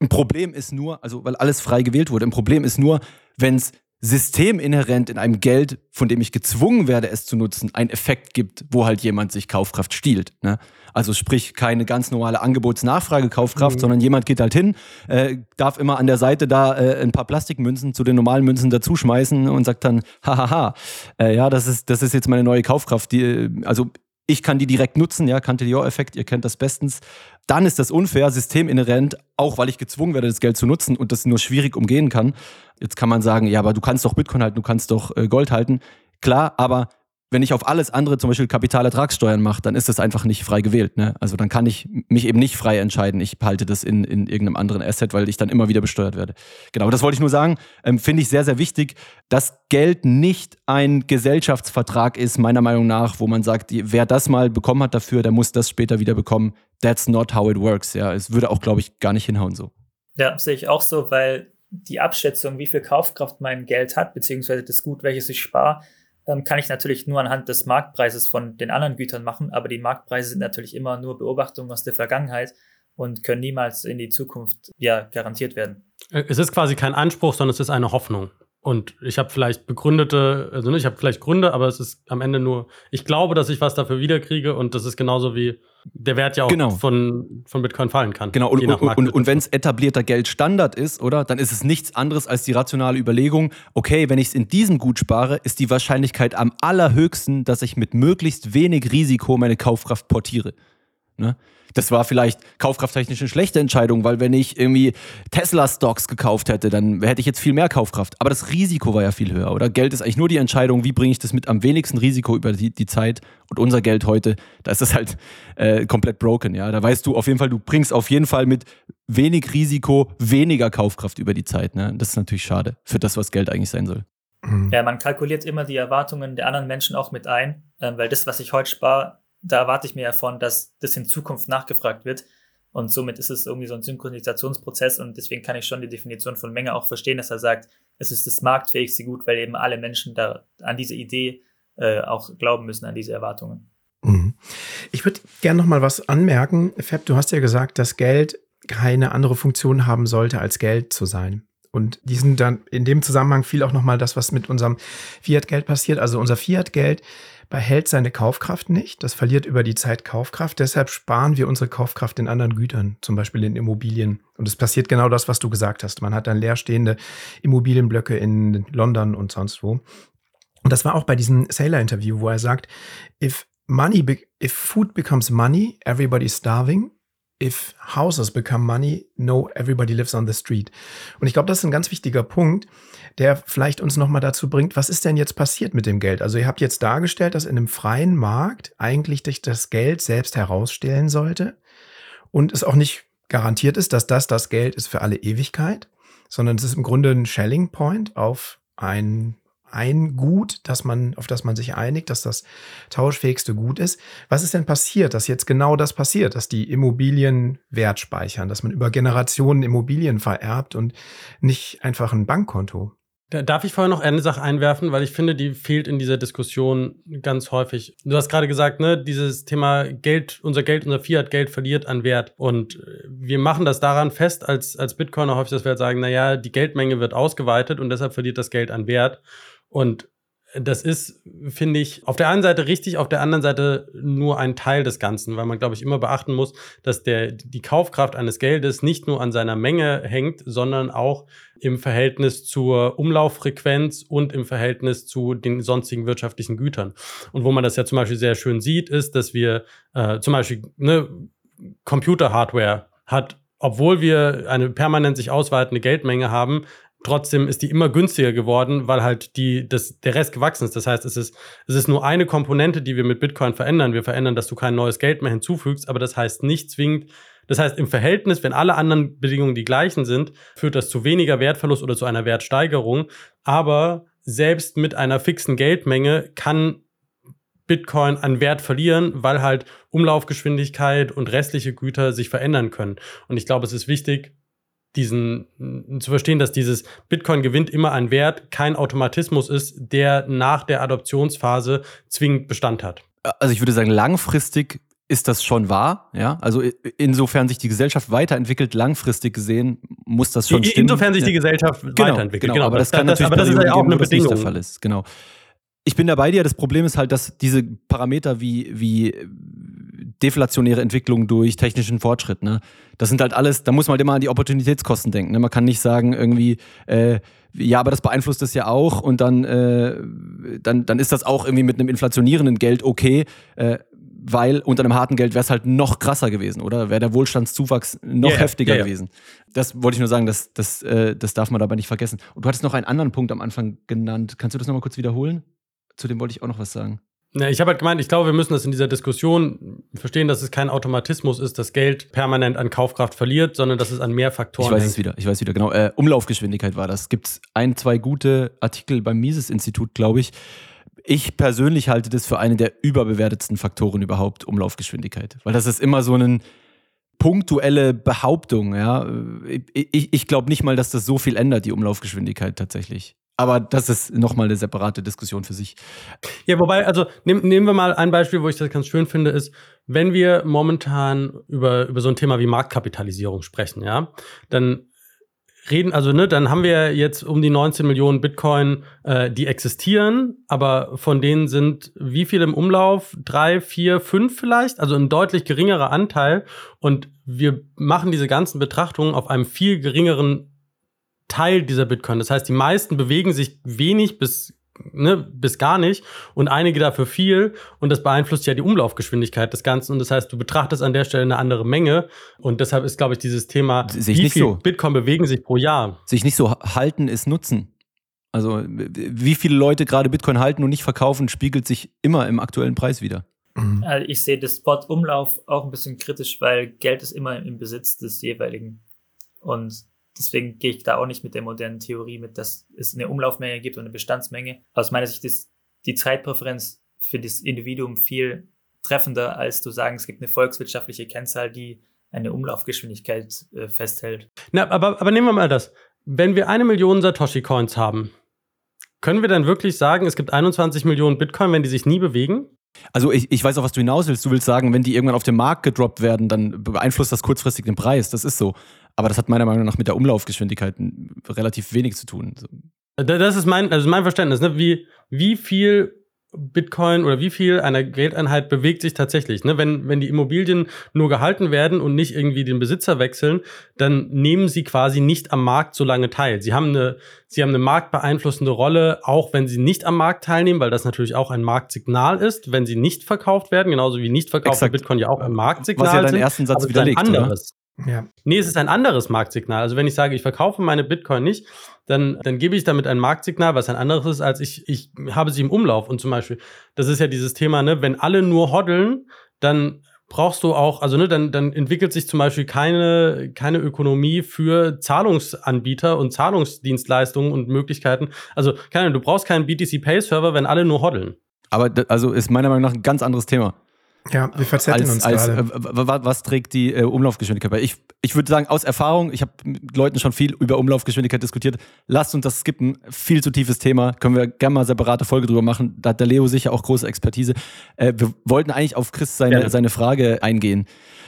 Ein Problem ist nur, also weil alles frei gewählt wurde, ein Problem ist nur, wenn es systeminhärent in einem Geld, von dem ich gezwungen werde, es zu nutzen, einen Effekt gibt, wo halt jemand sich Kaufkraft stiehlt. Ne? Also sprich keine ganz normale Angebots-Nachfrage-Kaufkraft, mhm. sondern jemand geht halt hin, äh, darf immer an der Seite da äh, ein paar Plastikmünzen zu den normalen Münzen dazuschmeißen und sagt dann, hahaha, äh, ja, das ist, das ist jetzt meine neue Kaufkraft. Die, äh, also ich kann die direkt nutzen, ja, Cantillon-Effekt, ihr kennt das bestens. Dann ist das unfair, systeminhärent, auch weil ich gezwungen werde, das Geld zu nutzen und das nur schwierig umgehen kann. Jetzt kann man sagen, ja, aber du kannst doch Bitcoin halten, du kannst doch äh, Gold halten. Klar, aber wenn ich auf alles andere zum Beispiel Kapitalertragssteuern mache, dann ist das einfach nicht frei gewählt. Ne? Also dann kann ich mich eben nicht frei entscheiden, ich halte das in, in irgendeinem anderen Asset, weil ich dann immer wieder besteuert werde. Genau, das wollte ich nur sagen. Ähm, Finde ich sehr, sehr wichtig, dass Geld nicht ein Gesellschaftsvertrag ist, meiner Meinung nach, wo man sagt, wer das mal bekommen hat dafür, der muss das später wieder bekommen. That's not how it works. Ja, es würde auch, glaube ich, gar nicht hinhauen so. Ja, sehe ich auch so, weil die Abschätzung, wie viel Kaufkraft mein Geld hat, beziehungsweise das Gut, welches ich spare, ähm, kann ich natürlich nur anhand des Marktpreises von den anderen Gütern machen, aber die Marktpreise sind natürlich immer nur Beobachtungen aus der Vergangenheit und können niemals in die Zukunft ja garantiert werden. Es ist quasi kein Anspruch, sondern es ist eine Hoffnung. Und ich habe vielleicht begründete, also ich habe vielleicht Gründe, aber es ist am Ende nur, ich glaube, dass ich was dafür wiederkriege und das ist genauso wie der Wert ja auch genau. von, von Bitcoin fallen kann. Genau, und, und, und, und wenn es etablierter Geldstandard ist, oder, dann ist es nichts anderes als die rationale Überlegung, okay, wenn ich es in diesem Gut spare, ist die Wahrscheinlichkeit am allerhöchsten, dass ich mit möglichst wenig Risiko meine Kaufkraft portiere. Ne? Das war vielleicht kaufkrafttechnisch eine schlechte Entscheidung, weil wenn ich irgendwie Tesla-Stocks gekauft hätte, dann hätte ich jetzt viel mehr Kaufkraft. Aber das Risiko war ja viel höher, oder? Geld ist eigentlich nur die Entscheidung, wie bringe ich das mit am wenigsten Risiko über die, die Zeit. Und unser Geld heute, da ist das halt äh, komplett broken, ja. Da weißt du auf jeden Fall, du bringst auf jeden Fall mit wenig Risiko weniger Kaufkraft über die Zeit. Ne? Das ist natürlich schade für das, was Geld eigentlich sein soll. Ja, man kalkuliert immer die Erwartungen der anderen Menschen auch mit ein, äh, weil das, was ich heute spare, da erwarte ich mir davon, dass das in Zukunft nachgefragt wird. Und somit ist es irgendwie so ein Synchronisationsprozess und deswegen kann ich schon die Definition von Menge auch verstehen, dass er sagt, es ist das marktfähigste Gut, weil eben alle Menschen da an diese Idee äh, auch glauben müssen, an diese Erwartungen. Mhm. Ich würde gerne noch mal was anmerken. Fab, du hast ja gesagt, dass Geld keine andere Funktion haben sollte, als Geld zu sein. Und diesen dann in dem Zusammenhang fiel auch noch mal das, was mit unserem Fiat-Geld passiert. Also unser Fiat-Geld behält seine Kaufkraft nicht. Das verliert über die Zeit Kaufkraft. Deshalb sparen wir unsere Kaufkraft in anderen Gütern, zum Beispiel in Immobilien. Und es passiert genau das, was du gesagt hast. Man hat dann leerstehende Immobilienblöcke in London und sonst wo. Und das war auch bei diesem Sailor-Interview, wo er sagt, if money, if food becomes money, everybody's starving if houses become money, no, everybody lives on the street. Und ich glaube, das ist ein ganz wichtiger Punkt, der vielleicht uns nochmal dazu bringt, was ist denn jetzt passiert mit dem Geld? Also ihr habt jetzt dargestellt, dass in einem freien Markt eigentlich das Geld selbst herausstellen sollte und es auch nicht garantiert ist, dass das das Geld ist für alle Ewigkeit, sondern es ist im Grunde ein Shelling Point auf ein ein Gut, dass man, auf das man sich einigt, dass das tauschfähigste Gut ist. Was ist denn passiert, dass jetzt genau das passiert, dass die Immobilien Wert speichern, dass man über Generationen Immobilien vererbt und nicht einfach ein Bankkonto? Da darf ich vorher noch eine Sache einwerfen, weil ich finde, die fehlt in dieser Diskussion ganz häufig. Du hast gerade gesagt, ne, dieses Thema Geld, unser Geld, unser Fiat-Geld verliert an Wert. Und äh, wir machen das daran fest, als, als Bitcoiner häufig, dass wir halt sagen, naja, die Geldmenge wird ausgeweitet und deshalb verliert das Geld an Wert. Und das ist, finde ich, auf der einen Seite richtig, auf der anderen Seite nur ein Teil des Ganzen, weil man, glaube ich, immer beachten muss, dass der, die Kaufkraft eines Geldes nicht nur an seiner Menge hängt, sondern auch im Verhältnis zur Umlauffrequenz und im Verhältnis zu den sonstigen wirtschaftlichen Gütern. Und wo man das ja zum Beispiel sehr schön sieht, ist, dass wir äh, zum Beispiel ne, Computer-Hardware hat obwohl wir eine permanent sich ausweitende Geldmenge haben, Trotzdem ist die immer günstiger geworden, weil halt die, das, der Rest gewachsen ist. Das heißt, es ist, es ist nur eine Komponente, die wir mit Bitcoin verändern. Wir verändern, dass du kein neues Geld mehr hinzufügst, aber das heißt nicht zwingend, das heißt, im Verhältnis, wenn alle anderen Bedingungen die gleichen sind, führt das zu weniger Wertverlust oder zu einer Wertsteigerung. Aber selbst mit einer fixen Geldmenge kann Bitcoin an Wert verlieren, weil halt Umlaufgeschwindigkeit und restliche Güter sich verändern können. Und ich glaube, es ist wichtig, diesen zu verstehen, dass dieses Bitcoin gewinnt immer an Wert kein Automatismus ist, der nach der Adoptionsphase zwingend Bestand hat. Also ich würde sagen, langfristig ist das schon wahr, ja. Also insofern sich die Gesellschaft weiterentwickelt, langfristig gesehen, muss das schon stimmen. Insofern sich die Gesellschaft genau, weiterentwickelt. Genau, genau, aber das, das kann das, natürlich aber das ist ja auch eine Bedingung. der Fall ist. Genau. Ich bin da bei dir. Das Problem ist halt, dass diese Parameter wie, wie deflationäre Entwicklung durch technischen Fortschritt. Ne? Das sind halt alles, da muss man halt immer an die Opportunitätskosten denken. Ne? Man kann nicht sagen, irgendwie, äh, ja, aber das beeinflusst es ja auch und dann, äh, dann, dann ist das auch irgendwie mit einem inflationierenden Geld okay. Äh, weil unter einem harten Geld wäre es halt noch krasser gewesen, oder? Wäre der Wohlstandszuwachs noch yeah, heftiger yeah, yeah. gewesen. Das wollte ich nur sagen, das, das, äh, das darf man dabei nicht vergessen. Und du hattest noch einen anderen Punkt am Anfang genannt. Kannst du das nochmal kurz wiederholen? Zu dem wollte ich auch noch was sagen. Ja, ich habe halt gemeint, ich glaube, wir müssen das in dieser Diskussion verstehen, dass es kein Automatismus ist, dass Geld permanent an Kaufkraft verliert, sondern dass es an mehr Faktoren Ich weiß hängt. es wieder, ich weiß wieder, genau. Äh, Umlaufgeschwindigkeit war das. Gibt ein, zwei gute Artikel beim Mises-Institut, glaube ich. Ich persönlich halte das für eine der überbewertetsten Faktoren überhaupt, Umlaufgeschwindigkeit. Weil das ist immer so eine punktuelle Behauptung, ja. Ich, ich, ich glaube nicht mal, dass das so viel ändert, die Umlaufgeschwindigkeit tatsächlich. Aber das ist nochmal eine separate Diskussion für sich. Ja, wobei, also nehm, nehmen wir mal ein Beispiel, wo ich das ganz schön finde, ist, wenn wir momentan über, über so ein Thema wie Marktkapitalisierung sprechen, ja, dann reden, also ne, dann haben wir jetzt um die 19 Millionen Bitcoin, äh, die existieren, aber von denen sind wie viel im Umlauf? Drei, vier, fünf vielleicht? Also ein deutlich geringerer Anteil. Und wir machen diese ganzen Betrachtungen auf einem viel geringeren Teil dieser Bitcoin. Das heißt, die meisten bewegen sich wenig bis ne, bis gar nicht und einige dafür viel und das beeinflusst ja die Umlaufgeschwindigkeit des Ganzen und das heißt, du betrachtest an der Stelle eine andere Menge und deshalb ist, glaube ich, dieses Thema, Sehe ich wie nicht viel so. Bitcoin bewegen sich pro Jahr. Sich nicht so halten ist nutzen. Also wie viele Leute gerade Bitcoin halten und nicht verkaufen, spiegelt sich immer im aktuellen Preis wieder. Mhm. Also ich sehe das Spot-Umlauf auch ein bisschen kritisch, weil Geld ist immer im Besitz des jeweiligen. Und deswegen gehe ich da auch nicht mit der modernen Theorie mit, dass es eine Umlaufmenge gibt und eine Bestandsmenge. Aus meiner Sicht ist die Zeitpräferenz für das Individuum viel treffender, als zu sagen, es gibt eine volkswirtschaftliche Kennzahl, die eine Umlaufgeschwindigkeit äh, festhält. Na, aber, aber nehmen wir mal das. Wenn wir eine Million Satoshi-Coins haben, können wir dann wirklich sagen, es gibt 21 Millionen Bitcoin, wenn die sich nie bewegen? Also ich, ich weiß auch, was du hinaus willst. Du willst sagen, wenn die irgendwann auf den Markt gedroppt werden, dann beeinflusst das kurzfristig den Preis. Das ist so. Aber das hat meiner Meinung nach mit der Umlaufgeschwindigkeit relativ wenig zu tun. Da- Das ist mein, also mein Verständnis. Ne? Wie, wie viel Bitcoin oder wie viel einer Geldeinheit bewegt sich tatsächlich? Ne? Wenn, wenn die Immobilien nur gehalten werden und nicht irgendwie den Besitzer wechseln, dann nehmen sie quasi nicht am Markt so lange teil. Sie haben eine, sie haben eine marktbeeinflussende Rolle, auch wenn sie nicht am Markt teilnehmen, weil das natürlich auch ein Marktsignal ist, wenn sie nicht verkauft werden, genauso wie nicht verkaufte. Bitcoin ja auch ein Marktsignal Was ja deinen ersten Satz ist widerlegt, anderes. Ja. Nee, es ist ein anderes Marktsignal. Also wenn ich sage, ich verkaufe meine Bitcoin nicht, dann, dann gebe ich damit ein Marktsignal, was ein anderes ist, als ich, ich habe sie im Umlauf. Und zum Beispiel, das ist ja dieses Thema, ne, wenn alle nur hoddeln, dann brauchst du auch, also ne, dann, dann entwickelt sich zum Beispiel keine, keine Ökonomie für Zahlungsanbieter und Zahlungsdienstleistungen und Möglichkeiten. Also, keine Ahnung, du brauchst keinen BTC-Pay-Server, wenn alle nur hoddeln. Aber also ist meiner Meinung nach ein ganz anderes Thema. Ja, wir verzetteln als, uns als, gerade. äh, was trägt die äh, Umlaufgeschwindigkeit bei? Ich, ich würde sagen, aus Erfahrung, ich habe mit Leuten schon viel über Umlaufgeschwindigkeit diskutiert. Lasst uns das skippen. Viel zu tiefes Thema. Können wir gerne mal separate Folge drüber machen. Da hat der Leo sicher auch große Expertise. Äh, wir wollten eigentlich auf Chris seine, Gerne. seine Frage eingehen.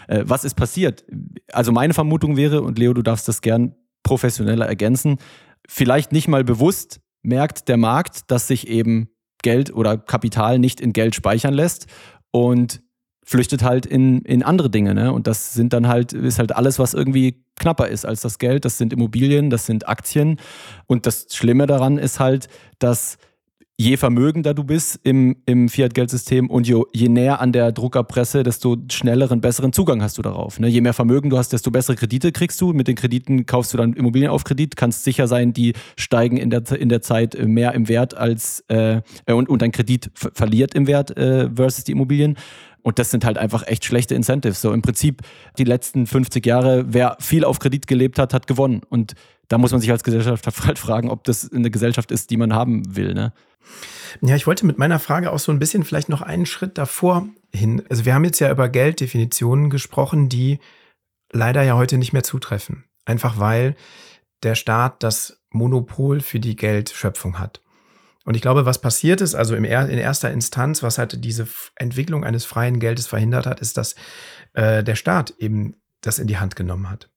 Äh, was ist passiert? Also meine Vermutung wäre, und Leo, du darfst das gern professioneller ergänzen, vielleicht nicht mal bewusst merkt der Markt, dass sich eben Geld oder Kapital nicht in Geld speichern lässt und flüchtet halt in, in andere Dinge, ne? Und das sind dann halt, ist halt alles, was irgendwie knapper ist als das Geld. Das sind Immobilien, das sind Aktien. Und das Schlimme daran ist halt, dass je vermögender du bist im, im Fiat-Geldsystem und je, je näher an der Druckerpresse, desto schnelleren, besseren Zugang hast du darauf. Ne? Je mehr Vermögen du hast, desto bessere Kredite kriegst du. Mit den Krediten kaufst du dann Immobilien auf Kredit, kannst sicher sein, die steigen in der, in der Zeit äh, mehr im Wert als äh, äh, und, und dein Kredit ver verliert im Wert äh, versus die Immobilien. Und das sind halt einfach echt schlechte Incentives. So im Prinzip die letzten 50 Jahre, wer viel auf Kredit gelebt hat, hat gewonnen. Und da muss man sich als Gesellschaft halt fragen, ob das eine Gesellschaft ist, die man haben will. Ne? Ja, ich wollte mit meiner Frage auch so ein bisschen vielleicht noch einen Schritt davor hin. Also wir haben jetzt ja über Gelddefinitionen gesprochen, die leider ja heute nicht mehr zutreffen. Einfach weil der Staat das Monopol für die Geldschöpfung hat. Und ich glaube, was passiert ist, also in erster Instanz, was halt diese Entwicklung eines freien Geldes verhindert hat, ist, dass äh, der Staat eben das in die Hand genommen hat.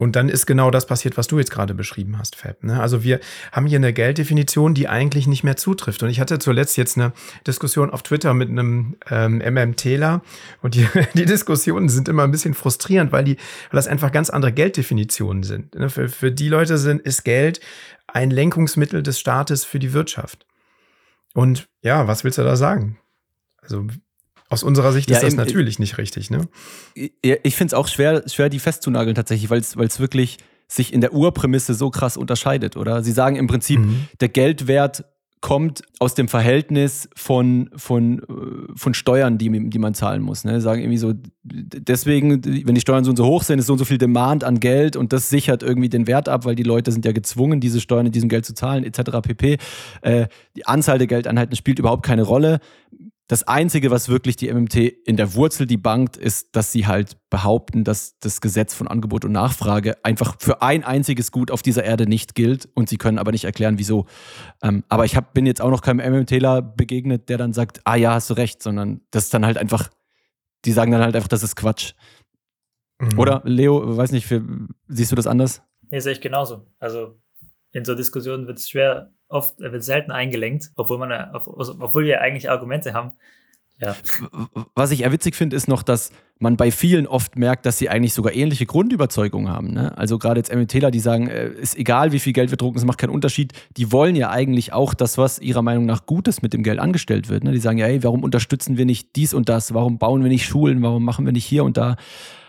Und dann ist genau das passiert, was du jetzt gerade beschrieben hast, Fab. Ne? Also wir haben hier eine Gelddefinition, die eigentlich nicht mehr zutrifft. Und ich hatte zuletzt jetzt eine Diskussion auf Twitter mit einem ähm, MMTler und die, die Diskussionen sind immer ein bisschen frustrierend, weil die, weil das einfach ganz andere Gelddefinitionen sind. Ne? Für, für die Leute sind, ist Geld ein Lenkungsmittel des Staates für die Wirtschaft. Und ja, was willst du da sagen? Also aus unserer Sicht Ja, ist das im- natürlich nicht richtig, ne? Ich finde es auch schwer, schwer, die festzunageln tatsächlich, weil es wirklich sich in der Urprämisse so krass unterscheidet, oder? Sie sagen im Prinzip, Mhm. der Geldwert kommt aus dem Verhältnis von, von, äh, von Steuern, die, die man zahlen muss. Ne? Sie sagen irgendwie so, deswegen, wenn die Steuern so und so hoch sind, ist so und so viel Demand an Geld und das sichert irgendwie den Wert ab, weil die Leute sind ja gezwungen, diese Steuern in diesem Geld zu zahlen, etc. pp. Äh, die Anzahl der Geldeinheiten spielt überhaupt keine Rolle. Das Einzige, was wirklich die MMT in der Wurzel debankt, ist, dass sie halt behaupten, dass das Gesetz von Angebot und Nachfrage einfach für ein einziges Gut auf dieser Erde nicht gilt und sie können aber nicht erklären, wieso. Ähm, aber ich hab, bin jetzt auch noch keinem MMTler begegnet, der dann sagt, ah ja, hast du recht, sondern das ist dann halt einfach, die sagen dann halt einfach, das ist Quatsch. Mhm. Oder, Leo, weiß nicht, für, siehst du das anders? Nee, sehe ich genauso. Also in so Diskussionen wird es schwer, oft, wird selten eingelenkt, obwohl man, also, obwohl wir eigentlich Argumente haben. Ja. Was ich eher witzig finde, ist noch, dass man bei vielen oft merkt, dass sie eigentlich sogar ähnliche Grundüberzeugungen haben. Ne? Also gerade jetzt MMTler, die sagen, äh, ist egal, wie viel Geld wir drucken, es macht keinen Unterschied. Die wollen ja eigentlich auch das, was ihrer Meinung nach Gutes mit dem Geld angestellt wird. Ne? Die sagen ja, hey, warum unterstützen wir nicht dies und das? Warum bauen wir nicht Schulen? Warum machen wir nicht hier und da?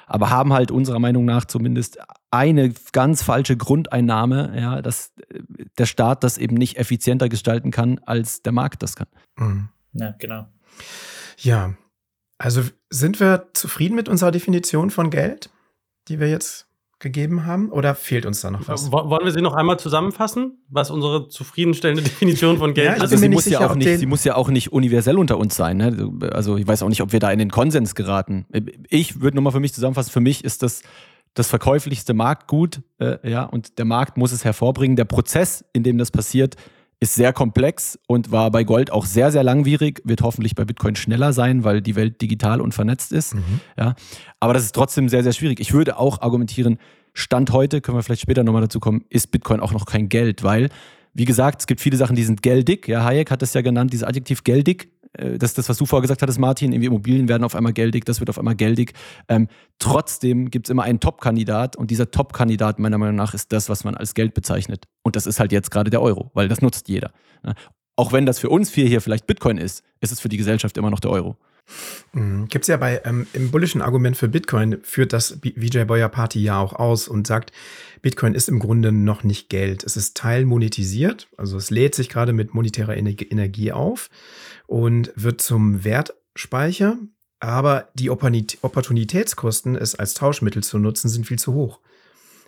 Aber haben halt unserer Meinung nach zumindest eine ganz falsche Grundeinnahme, ja, dass äh, der Staat das eben nicht effizienter gestalten kann, als der Markt das kann. Mhm. Ja, genau. Ja, also sind wir zufrieden mit unserer Definition von Geld, die wir jetzt gegeben haben? Oder fehlt uns da noch was? Wollen wir sie noch einmal zusammenfassen, was unsere zufriedenstellende Definition von Geld ja, ist? Also sie muss, ja auch nicht, sie muss ja auch nicht universell unter uns sein. Ne? Also ich weiß auch nicht, ob wir da in den Konsens geraten. Ich würde nochmal für mich zusammenfassen, für mich ist das das verkäuflichste Marktgut, äh, ja, und der Markt muss es hervorbringen. Der Prozess, in dem das passiert, ist sehr komplex und war bei Gold auch sehr, sehr langwierig, wird hoffentlich bei Bitcoin schneller sein, weil die Welt digital und vernetzt ist. Mhm. Ja. Aber das ist trotzdem sehr, sehr schwierig. Ich würde auch argumentieren, Stand heute, können wir vielleicht später nochmal dazu kommen, ist Bitcoin auch noch kein Geld, weil, wie gesagt, es gibt viele Sachen, die sind geldig. Ja, Hayek hat das ja genannt, dieses Adjektiv geldig. Äh, das das, was du vorher gesagt hattest, Martin. Irgendwie Immobilien werden auf einmal geldig, das wird auf einmal geldig. Ähm, trotzdem gibt es immer einen Top-Kandidat und dieser Top-Kandidat meiner Meinung nach ist das, was man als Geld bezeichnet. Und das ist halt jetzt gerade der Euro, weil das nutzt jeder. Ne? Auch wenn das für uns vier hier vielleicht Bitcoin ist, ist es für die Gesellschaft immer noch der Euro. Mhm. Gibt es ja bei ähm, im bullischen Argument für Bitcoin, führt das Vijay Boyer Party ja auch aus und sagt, Bitcoin ist im Grunde noch nicht Geld. Es ist teilmonetisiert, also es lädt sich gerade mit monetärer Energie auf und wird zum Wertspeicher, aber die Opportunitätskosten, es als Tauschmittel zu nutzen, sind viel zu hoch.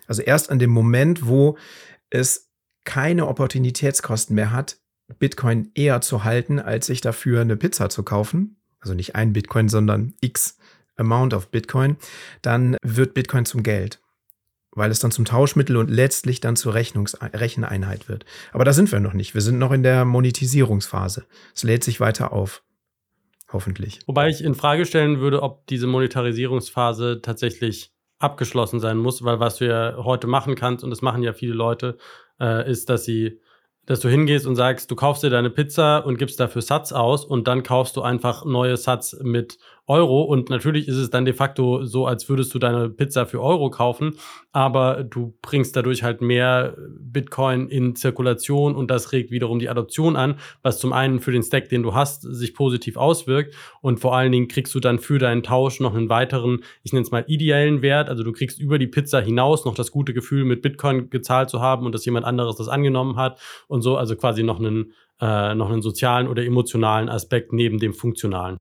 Also erst an dem Moment, wo es keine Opportunitätskosten mehr hat, Bitcoin eher zu halten, als sich dafür eine Pizza zu kaufen, also nicht ein Bitcoin, sondern x Amount of Bitcoin, dann wird Bitcoin zum Geld weil es dann zum Tauschmittel und letztlich dann zur Rechnungs Recheneinheit wird. Aber da sind wir noch nicht. Wir sind noch in der Monetisierungsphase. Es lädt sich weiter auf. Hoffentlich. Wobei ich in Frage stellen würde, ob diese Monetarisierungsphase tatsächlich abgeschlossen sein muss, weil was du ja heute machen kannst, und das machen ja viele Leute, äh, ist, dass sie dass du hingehst und sagst, du kaufst dir deine Pizza und gibst dafür Satz aus und dann kaufst du einfach neue Satz mit Euro. Und natürlich ist es dann de facto so, als würdest du deine Pizza für Euro kaufen, aber du bringst dadurch halt mehr Bitcoin in Zirkulation und das regt wiederum die Adoption an, was zum einen für den Stack, den du hast, sich positiv auswirkt. Und vor allen Dingen kriegst du dann für deinen Tausch noch einen weiteren, ich nenne es mal ideellen Wert, also du kriegst über die Pizza hinaus noch das gute Gefühl, mit Bitcoin gezahlt zu haben und dass jemand anderes das angenommen hat. Und so, also quasi noch einen, äh, noch einen sozialen oder emotionalen Aspekt neben dem funktionalen.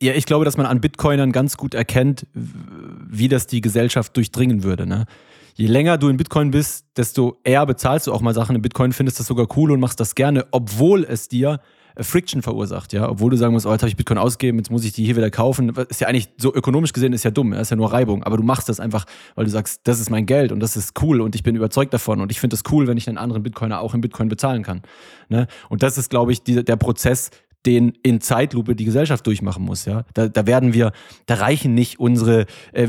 Ja, ich glaube, dass man an Bitcoinern ganz gut erkennt, wie das die Gesellschaft durchdringen würde. Ne? Je länger du in Bitcoin bist, desto eher bezahlst du auch mal Sachen in Bitcoin, findest das sogar cool und machst das gerne, obwohl es dir äh, Friction verursacht, ja, obwohl du sagen musst, oh, jetzt habe ich Bitcoin ausgegeben, jetzt muss ich die hier wieder kaufen. Ist ja eigentlich so ökonomisch gesehen ist ja dumm, ist ja nur Reibung, aber du machst das einfach, weil du sagst, das ist mein Geld und das ist cool und ich bin überzeugt davon und ich finde es cool, wenn ich einen anderen Bitcoiner auch in Bitcoin bezahlen kann. Ne? Und das ist, glaube ich, die, der Prozess, den in Zeitlupe die Gesellschaft durchmachen muss. Ja? Da, da werden wir, da reichen nicht unsere, äh,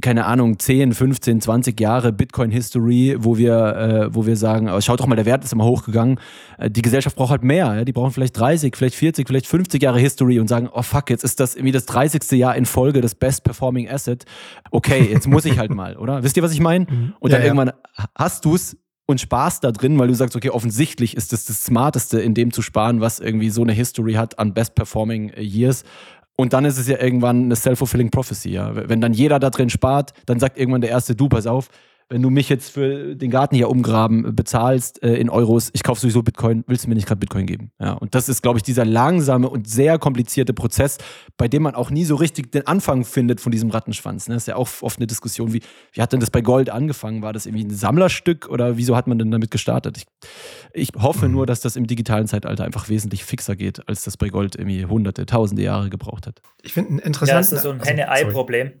keine Ahnung, 10, 15, 20 Jahre Bitcoin-History, wo wir, äh, wo wir sagen, oh, schaut doch mal, der Wert ist immer hochgegangen. Äh, die Gesellschaft braucht halt mehr. Ja? Die brauchen vielleicht 30, vielleicht 40, vielleicht 50 Jahre History und sagen, oh fuck, jetzt ist das irgendwie das 30. Jahr in Folge das Best Performing Asset. Okay, jetzt muss ich halt mal, oder? Wisst ihr, was ich meine? Mhm. Und dann ja, irgendwann hast du es und Spaß da drin, weil du sagst, okay, offensichtlich ist das das Smarteste, in dem zu sparen, was irgendwie so eine History hat an Best Performing Years. Und dann ist es ja irgendwann eine self-fulfilling prophecy, ja. Wenn dann jeder da drin spart, dann sagt irgendwann der erste, du, pass auf, wenn du mich jetzt für den Garten hier umgraben bezahlst äh, in Euros, ich kaufe sowieso Bitcoin, willst du mir nicht gerade Bitcoin geben? Ja, und das ist, glaube ich, dieser langsame und sehr komplizierte Prozess, bei dem man auch nie so richtig den Anfang findet von diesem Rattenschwanz. Ne? Das ist ja auch oft eine Diskussion, wie, wie hat denn das bei Gold angefangen? War das irgendwie ein Sammlerstück oder wieso hat man denn damit gestartet? Ich, ich hoffe mhm. nur, dass das im digitalen Zeitalter einfach wesentlich fixer geht, als das bei Gold irgendwie hunderte, tausende Jahre gebraucht hat. Ich finde ein interessantes. Ja, das ist so ein Henne-Ei-Problem.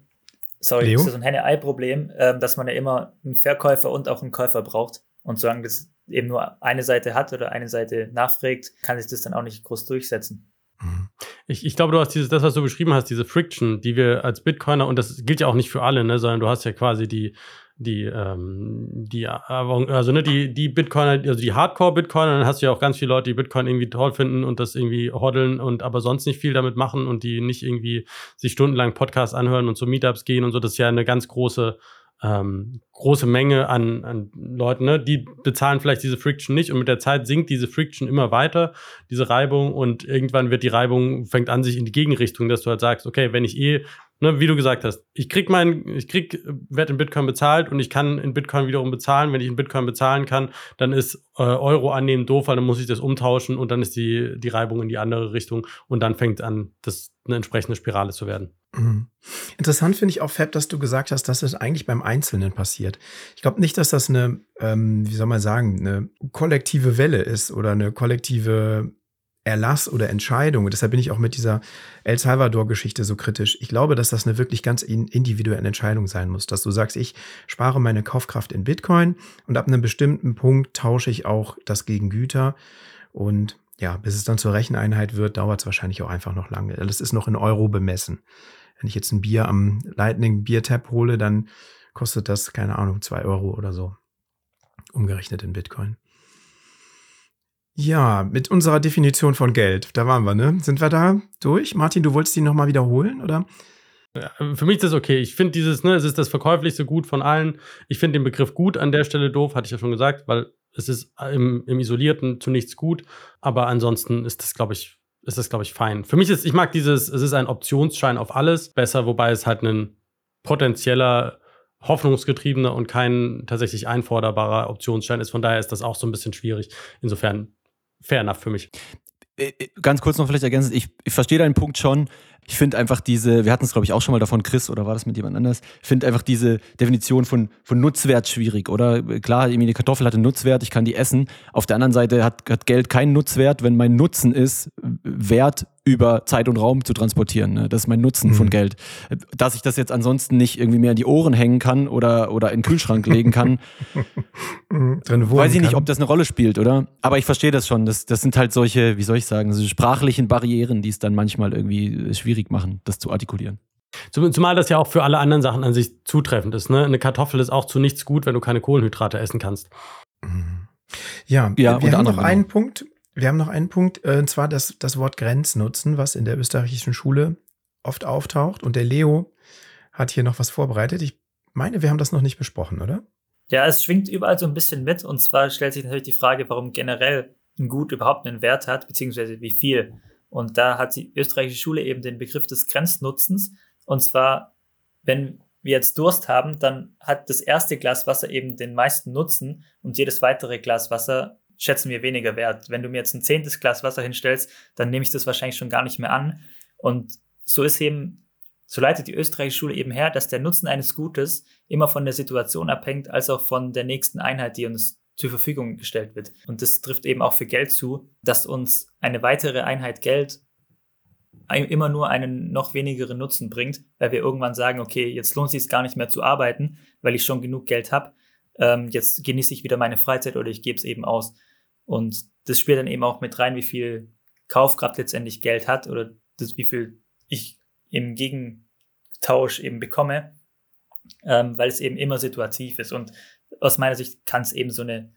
Sorry, Leo? das ist so ein Henne-Ei-Problem, äh, dass man ja immer einen Verkäufer und auch einen Käufer braucht. Und solange das eben nur eine Seite hat oder eine Seite nachfragt, kann sich das dann auch nicht groß durchsetzen. Mhm. Ich, ich glaube, du hast dieses, das, was du beschrieben hast, diese Friction, die wir als Bitcoiner, und das gilt ja auch nicht für alle, ne, sondern du hast ja quasi die, die, ähm, die, also ne, die, die Bitcoiner, also die Hardcore-Bitcoiner, dann hast du ja auch ganz viele Leute, die Bitcoin irgendwie toll finden und das irgendwie hoddeln und aber sonst nicht viel damit machen und die nicht irgendwie sich stundenlang Podcasts anhören und zu Meetups gehen und so. Das ist ja eine ganz große ähm, große Menge an, an Leuten, ne? die bezahlen vielleicht diese Friction nicht und mit der Zeit sinkt diese Friction immer weiter, diese Reibung und irgendwann wird die Reibung, fängt an sich in die Gegenrichtung, dass du halt sagst, okay, wenn ich eh, ne, wie du gesagt hast, ich krieg mein, ich krieg, werde in Bitcoin bezahlt und ich kann in Bitcoin wiederum bezahlen, wenn ich in Bitcoin bezahlen kann, dann ist äh, Euro annehmen doof, weil dann muss ich das umtauschen und dann ist die, die Reibung in die andere Richtung und dann fängt an, das eine entsprechende Spirale zu werden. Mhm. Interessant finde ich auch, Fab, dass du gesagt hast, dass es eigentlich beim Einzelnen passiert. Ich glaube nicht, dass das eine, ähm, wie soll man sagen, eine kollektive Welle ist oder eine kollektive Erlass oder Entscheidung. Und deshalb bin ich auch mit dieser El Salvador-Geschichte so kritisch. Ich glaube, dass das eine wirklich ganz individuelle Entscheidung sein muss, dass du sagst, ich spare meine Kaufkraft in Bitcoin und ab einem bestimmten Punkt tausche ich auch das gegen Güter. Und ja, bis es dann zur Recheneinheit wird, dauert es wahrscheinlich auch einfach noch lange. Das ist noch in Euro bemessen. Wenn ich jetzt ein Bier am Lightning Beer Tap hole, dann kostet das, keine Ahnung, zwei Euro oder so. Umgerechnet in Bitcoin. Ja, mit unserer Definition von Geld, da waren wir, ne? Sind wir da durch? Martin, du wolltest die nochmal wiederholen, oder? für mich ist das okay. Ich finde dieses, ne, es ist das verkäuflichste Gut von allen. Ich finde den Begriff gut an der Stelle doof, hatte ich ja schon gesagt, weil es ist im, im Isolierten zu nichts gut. Aber ansonsten ist das, glaube ich, ist das, glaube ich, fein. Für mich ist, ich mag dieses, es ist ein Optionsschein auf alles besser, wobei es halt ein potenzieller, hoffnungsgetriebener und kein tatsächlich einforderbarer Optionsschein ist. Von daher ist das auch so ein bisschen schwierig. Insofern fair enough für mich. Äh, äh, ganz kurz noch vielleicht ergänzend, ich, ich verstehe deinen Punkt schon. Ich finde einfach diese, wir hatten es glaube ich auch schon mal davon, Chris, oder war das mit jemand anders? Ich finde einfach diese Definition von, von Nutzwert schwierig, oder? Klar, irgendwie eine Kartoffel hat einen Nutzwert, ich kann die essen. Auf der anderen Seite hat, hat Geld keinen Nutzwert, wenn mein Nutzen ist, Wert über Zeit und Raum zu transportieren. Ne? Das ist mein Nutzen mhm. von Geld. Dass ich das jetzt ansonsten nicht irgendwie mehr in die Ohren hängen kann oder, oder in den Kühlschrank legen kann, mhm. weiß ich nicht, kann. ob das eine Rolle spielt, oder? Aber ich verstehe das schon. Das, das sind halt solche, wie soll ich sagen, so sprachlichen Barrieren, die es dann manchmal irgendwie schwierig machen, das zu artikulieren. Zumal das ja auch für alle anderen Sachen an sich zutreffend ist. Ne? Eine Kartoffel ist auch zu nichts gut, wenn du keine Kohlenhydrate essen kannst. Mhm. Ja, ja wir haben noch einen genau. Punkt, wir haben noch einen Punkt, äh, und zwar das, das Wort Grenznutzen, was in der österreichischen Schule oft auftaucht. Und der Leo hat hier noch was vorbereitet. Ich meine, wir haben das noch nicht besprochen, oder? Ja, es schwingt überall so ein bisschen mit. Und zwar stellt sich natürlich die Frage, warum generell ein Gut überhaupt einen Wert hat, beziehungsweise wie viel. Und da hat die österreichische Schule eben den Begriff des Grenznutzens. Und zwar, wenn wir jetzt Durst haben, dann hat das erste Glas Wasser eben den meisten Nutzen und jedes weitere Glas Wasser schätzen wir weniger wert. Wenn du mir jetzt ein zehntes Glas Wasser hinstellst, dann nehme ich das wahrscheinlich schon gar nicht mehr an. Und so ist eben, so leitet die österreichische Schule eben her, dass der Nutzen eines Gutes immer von der Situation abhängt, als auch von der nächsten Einheit, die uns zur Verfügung gestellt wird. Und das trifft eben auch für Geld zu, dass uns eine weitere Einheit Geld immer nur einen noch wenigeren Nutzen bringt, weil wir irgendwann sagen, okay, jetzt lohnt es sich gar nicht mehr zu arbeiten, weil ich schon genug Geld habe. Ähm, jetzt genieße ich wieder meine Freizeit oder ich gebe es eben aus. Und das spielt dann eben auch mit rein, wie viel Kaufkraft letztendlich Geld hat oder das, wie viel ich im Gegentausch eben bekomme, ähm, weil es eben immer situativ ist. Und aus meiner Sicht kann es eben so eine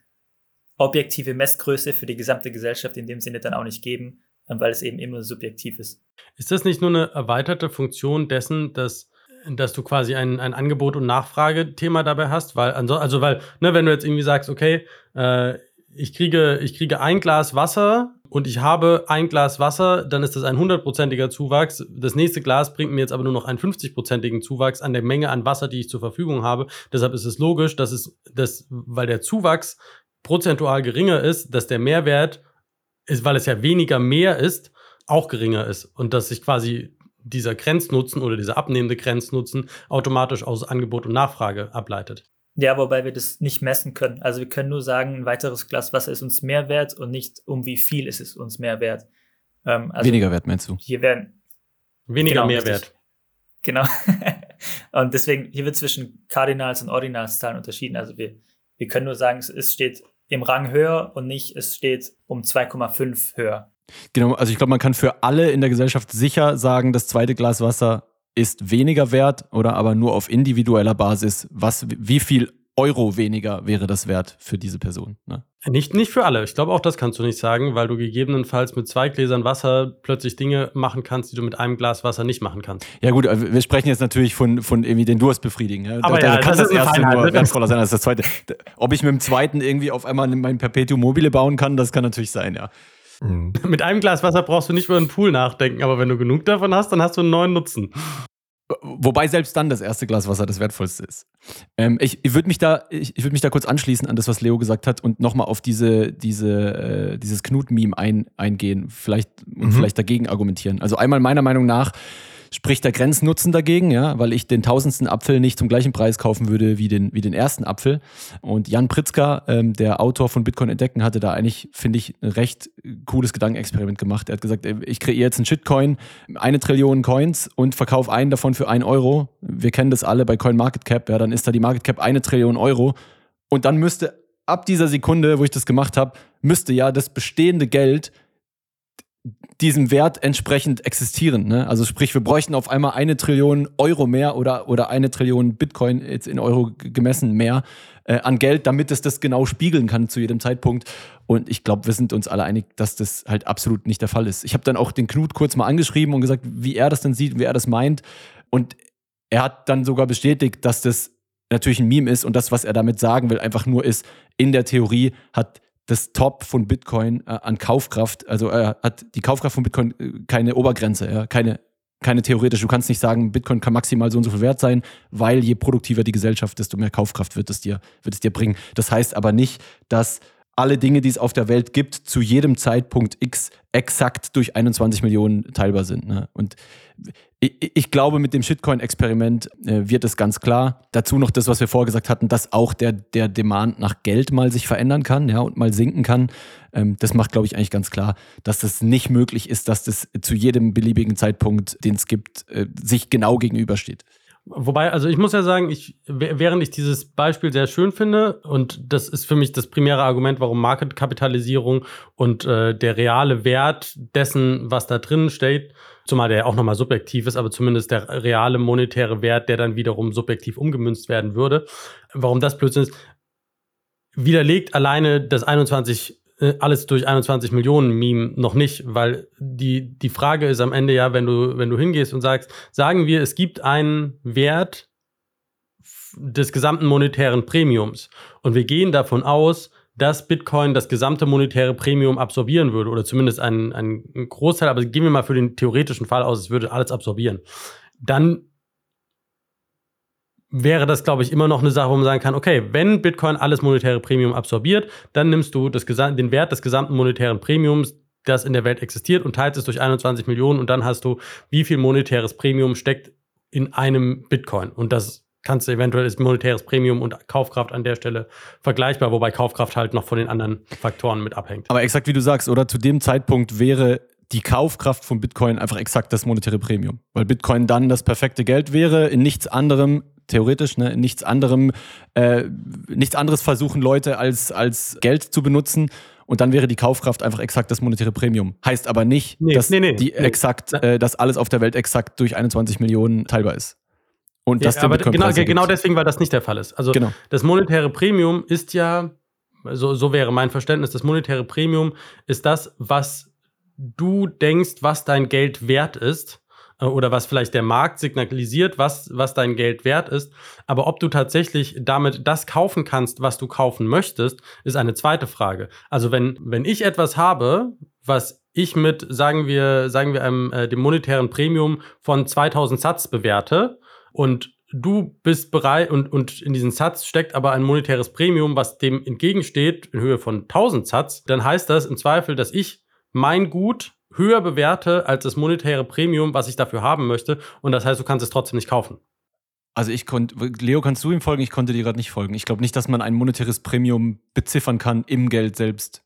objektive Messgröße für die gesamte Gesellschaft in dem Sinne dann auch nicht geben, ähm, weil es eben immer subjektiv ist. Ist das nicht nur eine erweiterte Funktion dessen, dass dass du quasi ein, ein Angebot- und Nachfragethema dabei hast, weil, also, weil, ne, wenn du jetzt irgendwie sagst, okay, äh, ich kriege, ich kriege ein Glas Wasser und ich habe ein Glas Wasser, dann ist das ein hundertprozentiger Zuwachs. Das nächste Glas bringt mir jetzt aber nur noch einen 50-prozentigen Zuwachs an der Menge an Wasser, die ich zur Verfügung habe. Deshalb ist es logisch, dass es, dass, weil der Zuwachs prozentual geringer ist, dass der Mehrwert ist, weil es ja weniger mehr ist, auch geringer ist. Und dass sich quasi dieser Grenznutzen oder dieser abnehmende Grenznutzen automatisch aus Angebot und Nachfrage ableitet. Ja, wobei wir das nicht messen können. Also wir können nur sagen, ein weiteres Glas Wasser ist uns mehr wert und nicht um wie viel ist es uns mehr wert. Ähm, also weniger wert meinst du? Hier werden weniger genau, Mehrwert. Genau. und deswegen hier wird zwischen Kardinals und Ordinalszahlen unterschieden. Also wir, wir können nur sagen, es steht im Rang höher und nicht, es steht um 2,5 höher. Genau, also ich glaube, man kann für alle in der Gesellschaft sicher sagen, das zweite Glas Wasser ist weniger wert oder aber nur auf individueller Basis, was, wie viel Euro weniger wäre das wert für diese Person. Ne? Nicht, nicht für alle. Ich glaube, auch das kannst du nicht sagen, weil du gegebenenfalls mit zwei Gläsern Wasser plötzlich Dinge machen kannst, die du mit einem Glas Wasser nicht machen kannst. Ja, gut, wir sprechen jetzt natürlich von, von irgendwie den Durst befriedigen. Ja? Aber da, ja, da kann das das, erste Feinheit. nur wertvoller sein als das zweite. Ob ich mit dem zweiten irgendwie auf einmal mein Perpetuum mobile bauen kann, das kann natürlich sein, ja. Mhm. Mit einem Glas Wasser brauchst du nicht über einen Pool nachdenken, aber wenn du genug davon hast, dann hast du einen neuen Nutzen. Wobei selbst dann das erste Glas Wasser das wertvollste ist. Ähm, ich ich würde mich, da, ich, ich würd mich da kurz anschließen an das, was Leo gesagt hat und nochmal auf diese, diese, äh, dieses Knut-Meme ein, eingehen vielleicht, und Mhm. vielleicht dagegen argumentieren. Also einmal meiner Meinung nach spricht der Grenznutzen dagegen, ja, weil ich den tausendsten Apfel nicht zum gleichen Preis kaufen würde wie den, wie den ersten Apfel. Und Jan Pritzker, ähm, der Autor von Bitcoin entdecken, hatte da eigentlich, finde ich, ein recht cooles Gedankenexperiment gemacht. Er hat gesagt, ich kreiere jetzt einen Shitcoin, eine Trillion Coins und verkaufe einen davon für ein Euro. Wir kennen das alle bei CoinMarketCap, ja, dann ist da die Market Cap eine Trillion Euro. Und dann müsste ab dieser Sekunde, wo ich das gemacht habe, müsste ja das bestehende Geld diesem Wert entsprechend existieren. Ne? Also sprich, wir bräuchten auf einmal eine Trillion Euro mehr oder, oder eine Trillion Bitcoin jetzt in Euro gemessen mehr äh, an Geld, damit es das genau spiegeln kann zu jedem Zeitpunkt. Und ich glaube, wir sind uns alle einig, dass das halt absolut nicht der Fall ist. Ich habe dann auch den Knut kurz mal angeschrieben und gesagt, wie er das denn sieht, wie er das meint. Und er hat dann sogar bestätigt, dass das natürlich ein Meme ist und das, was er damit sagen will, einfach nur ist, in der Theorie hat das Top von Bitcoin äh, an Kaufkraft, also äh, hat die Kaufkraft von Bitcoin äh, keine Obergrenze, ja, keine, keine theoretische. Du kannst nicht sagen, Bitcoin kann maximal so und so viel wert sein, weil je produktiver die Gesellschaft, desto mehr Kaufkraft wird es dir, wird es dir bringen. Das heißt aber nicht, dass alle Dinge, die es auf der Welt gibt, zu jedem Zeitpunkt X exakt durch 21 Millionen teilbar sind. Ne? Und ich, ich glaube, mit dem Shitcoin-Experiment äh, wird es ganz klar. Dazu noch das, was wir vorgesagt hatten, dass auch der, der Demand nach Geld mal sich verändern kann ja, und mal sinken kann. Ähm, das macht, glaube ich, eigentlich ganz klar, dass das nicht möglich ist, dass das zu jedem beliebigen Zeitpunkt, den es gibt, äh, sich genau gegenübersteht. Wobei, also ich muss ja sagen, ich, während ich dieses Beispiel sehr schön finde, und das ist für mich das primäre Argument, warum Marketkapitalisierung und äh, der reale Wert dessen, was da drin steht, zumal der auch nochmal subjektiv ist, aber zumindest der reale monetäre Wert, der dann wiederum subjektiv umgemünzt werden würde, warum das Blödsinn ist, widerlegt alleine das 21 äh, alles durch 21 Millionen Meme noch nicht, weil die, die Frage ist am Ende ja, wenn du, wenn du hingehst und sagst, sagen wir, es gibt einen Wert des gesamten monetären Premiums und wir gehen davon aus, dass Bitcoin das gesamte monetäre Premium absorbieren würde oder zumindest einen, einen Großteil, aber gehen wir mal für den theoretischen Fall aus, es würde alles absorbieren. Dann wäre das, glaube ich, immer noch eine Sache, wo man sagen kann, okay, wenn Bitcoin alles monetäre Premium absorbiert, dann nimmst du das den Wert des gesamten monetären Premiums, das in der Welt existiert, und teilst es durch 21 Millionen und dann hast du, wie viel monetäres Premium steckt in einem Bitcoin. Und das kannst du eventuell ist monetäres Premium und Kaufkraft an der Stelle vergleichbar, wobei Kaufkraft halt noch von den anderen Faktoren mit abhängt. Aber exakt wie du sagst, oder zu dem Zeitpunkt wäre die Kaufkraft von Bitcoin einfach exakt das monetäre Premium. Weil Bitcoin dann das perfekte Geld wäre, in nichts anderem, theoretisch, ne, in nichts anderem, äh, nichts anderes versuchen Leute als, als Geld zu benutzen. Und dann wäre die Kaufkraft einfach exakt das monetäre Premium. Heißt aber nicht, Nee, dass nee, nee, die exakt, äh, dass alles auf der Welt exakt durch 21 Millionen teilbar ist. Und das ja, aber genau, genau deswegen, weil das nicht der Fall ist. Also Genau. das monetäre Premium ist ja, so, so wäre mein Verständnis, das monetäre Premium ist das, was du denkst, was dein Geld wert ist äh, oder was vielleicht der Markt signalisiert, was, was dein Geld wert ist. Aber ob du tatsächlich damit das kaufen kannst, was du kaufen möchtest, ist eine zweite Frage. Also wenn, wenn ich etwas habe, was ich mit, sagen wir, sagen wir einem, äh, dem monetären Premium von 2000 Satz bewerte und du bist bereit und, und in diesen Satz steckt aber ein monetäres Premium, was dem entgegensteht in Höhe von 1000 Satz, dann heißt das im Zweifel, dass ich mein Gut höher bewerte als das monetäre Premium, was ich dafür haben möchte. Und das heißt, du kannst es trotzdem nicht kaufen. Also ich konnte, Leo, kannst du ihm folgen? Ich konnte dir gerade nicht folgen. Ich glaube nicht, dass man ein monetäres Premium beziffern kann im Geld selbst.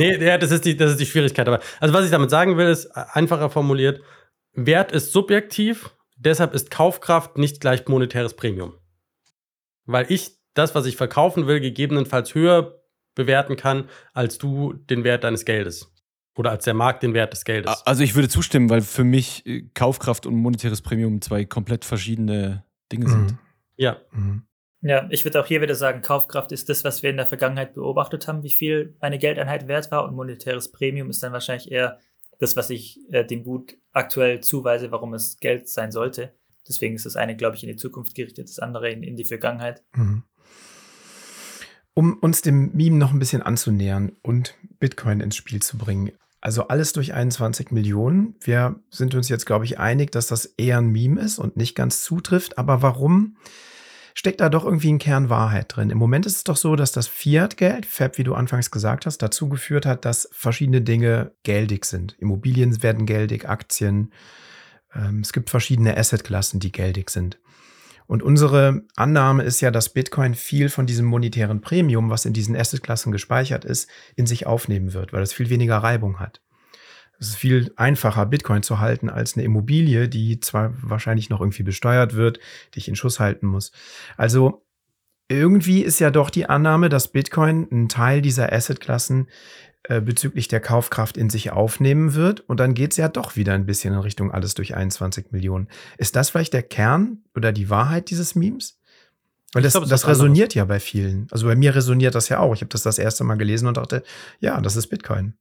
Nee, ja, das ist, die, das ist die Schwierigkeit. Aber also was ich damit sagen will, ist einfacher formuliert, Wert ist subjektiv, deshalb ist Kaufkraft nicht gleich monetäres Premium. Weil ich das, was ich verkaufen will, gegebenenfalls höher bewerten kann, als du den Wert deines Geldes. Oder als der Markt den Wert des Geldes. Also ich würde zustimmen, weil für mich äh, Kaufkraft und monetäres Premium zwei komplett verschiedene Dinge sind. Mhm. Ja. Mhm. Ja, ich würde auch hier wieder sagen, Kaufkraft ist das, was wir in der Vergangenheit beobachtet haben, wie viel eine Geldeinheit wert war und monetäres Premium ist dann wahrscheinlich eher das, was ich äh, dem Gut aktuell zuweise, warum es Geld sein sollte. Deswegen ist das eine, glaube ich, in die Zukunft gerichtet, das andere in, in die Vergangenheit. Mhm. Um uns dem Meme noch ein bisschen anzunähern und Bitcoin ins Spiel zu bringen. Also alles durch 21 Millionen. Wir sind uns jetzt, glaube ich, einig, dass das eher ein Meme ist und nicht ganz zutrifft. Aber warum steckt da doch irgendwie ein Kern Wahrheit drin? Im Moment ist es doch so, dass das Fiat-Geld, Fab, wie du anfangs gesagt hast, dazu geführt hat, dass verschiedene Dinge geldig sind. Immobilien werden geldig, Aktien. Ähm, es gibt verschiedene Assetklassen, die geldig sind. Und unsere Annahme ist ja, dass Bitcoin viel von diesem monetären Premium, was in diesen Assetklassen gespeichert ist, in sich aufnehmen wird, weil es viel weniger Reibung hat. Es ist viel einfacher, Bitcoin zu halten als eine Immobilie, die zwar wahrscheinlich noch irgendwie besteuert wird, die ich in Schuss halten muss. Also irgendwie ist ja doch die Annahme, dass Bitcoin einen Teil dieser Assetklassen äh, bezüglich der Kaufkraft in sich aufnehmen wird. Und dann geht es ja doch wieder ein bisschen in Richtung alles durch 21 Millionen. Ist das vielleicht der Kern oder die Wahrheit dieses Memes? Weil das, glaub, das was anderes. resoniert ja bei vielen. Also bei mir resoniert das ja auch. Ich habe das das erste Mal gelesen und dachte, ja, das ist Bitcoin.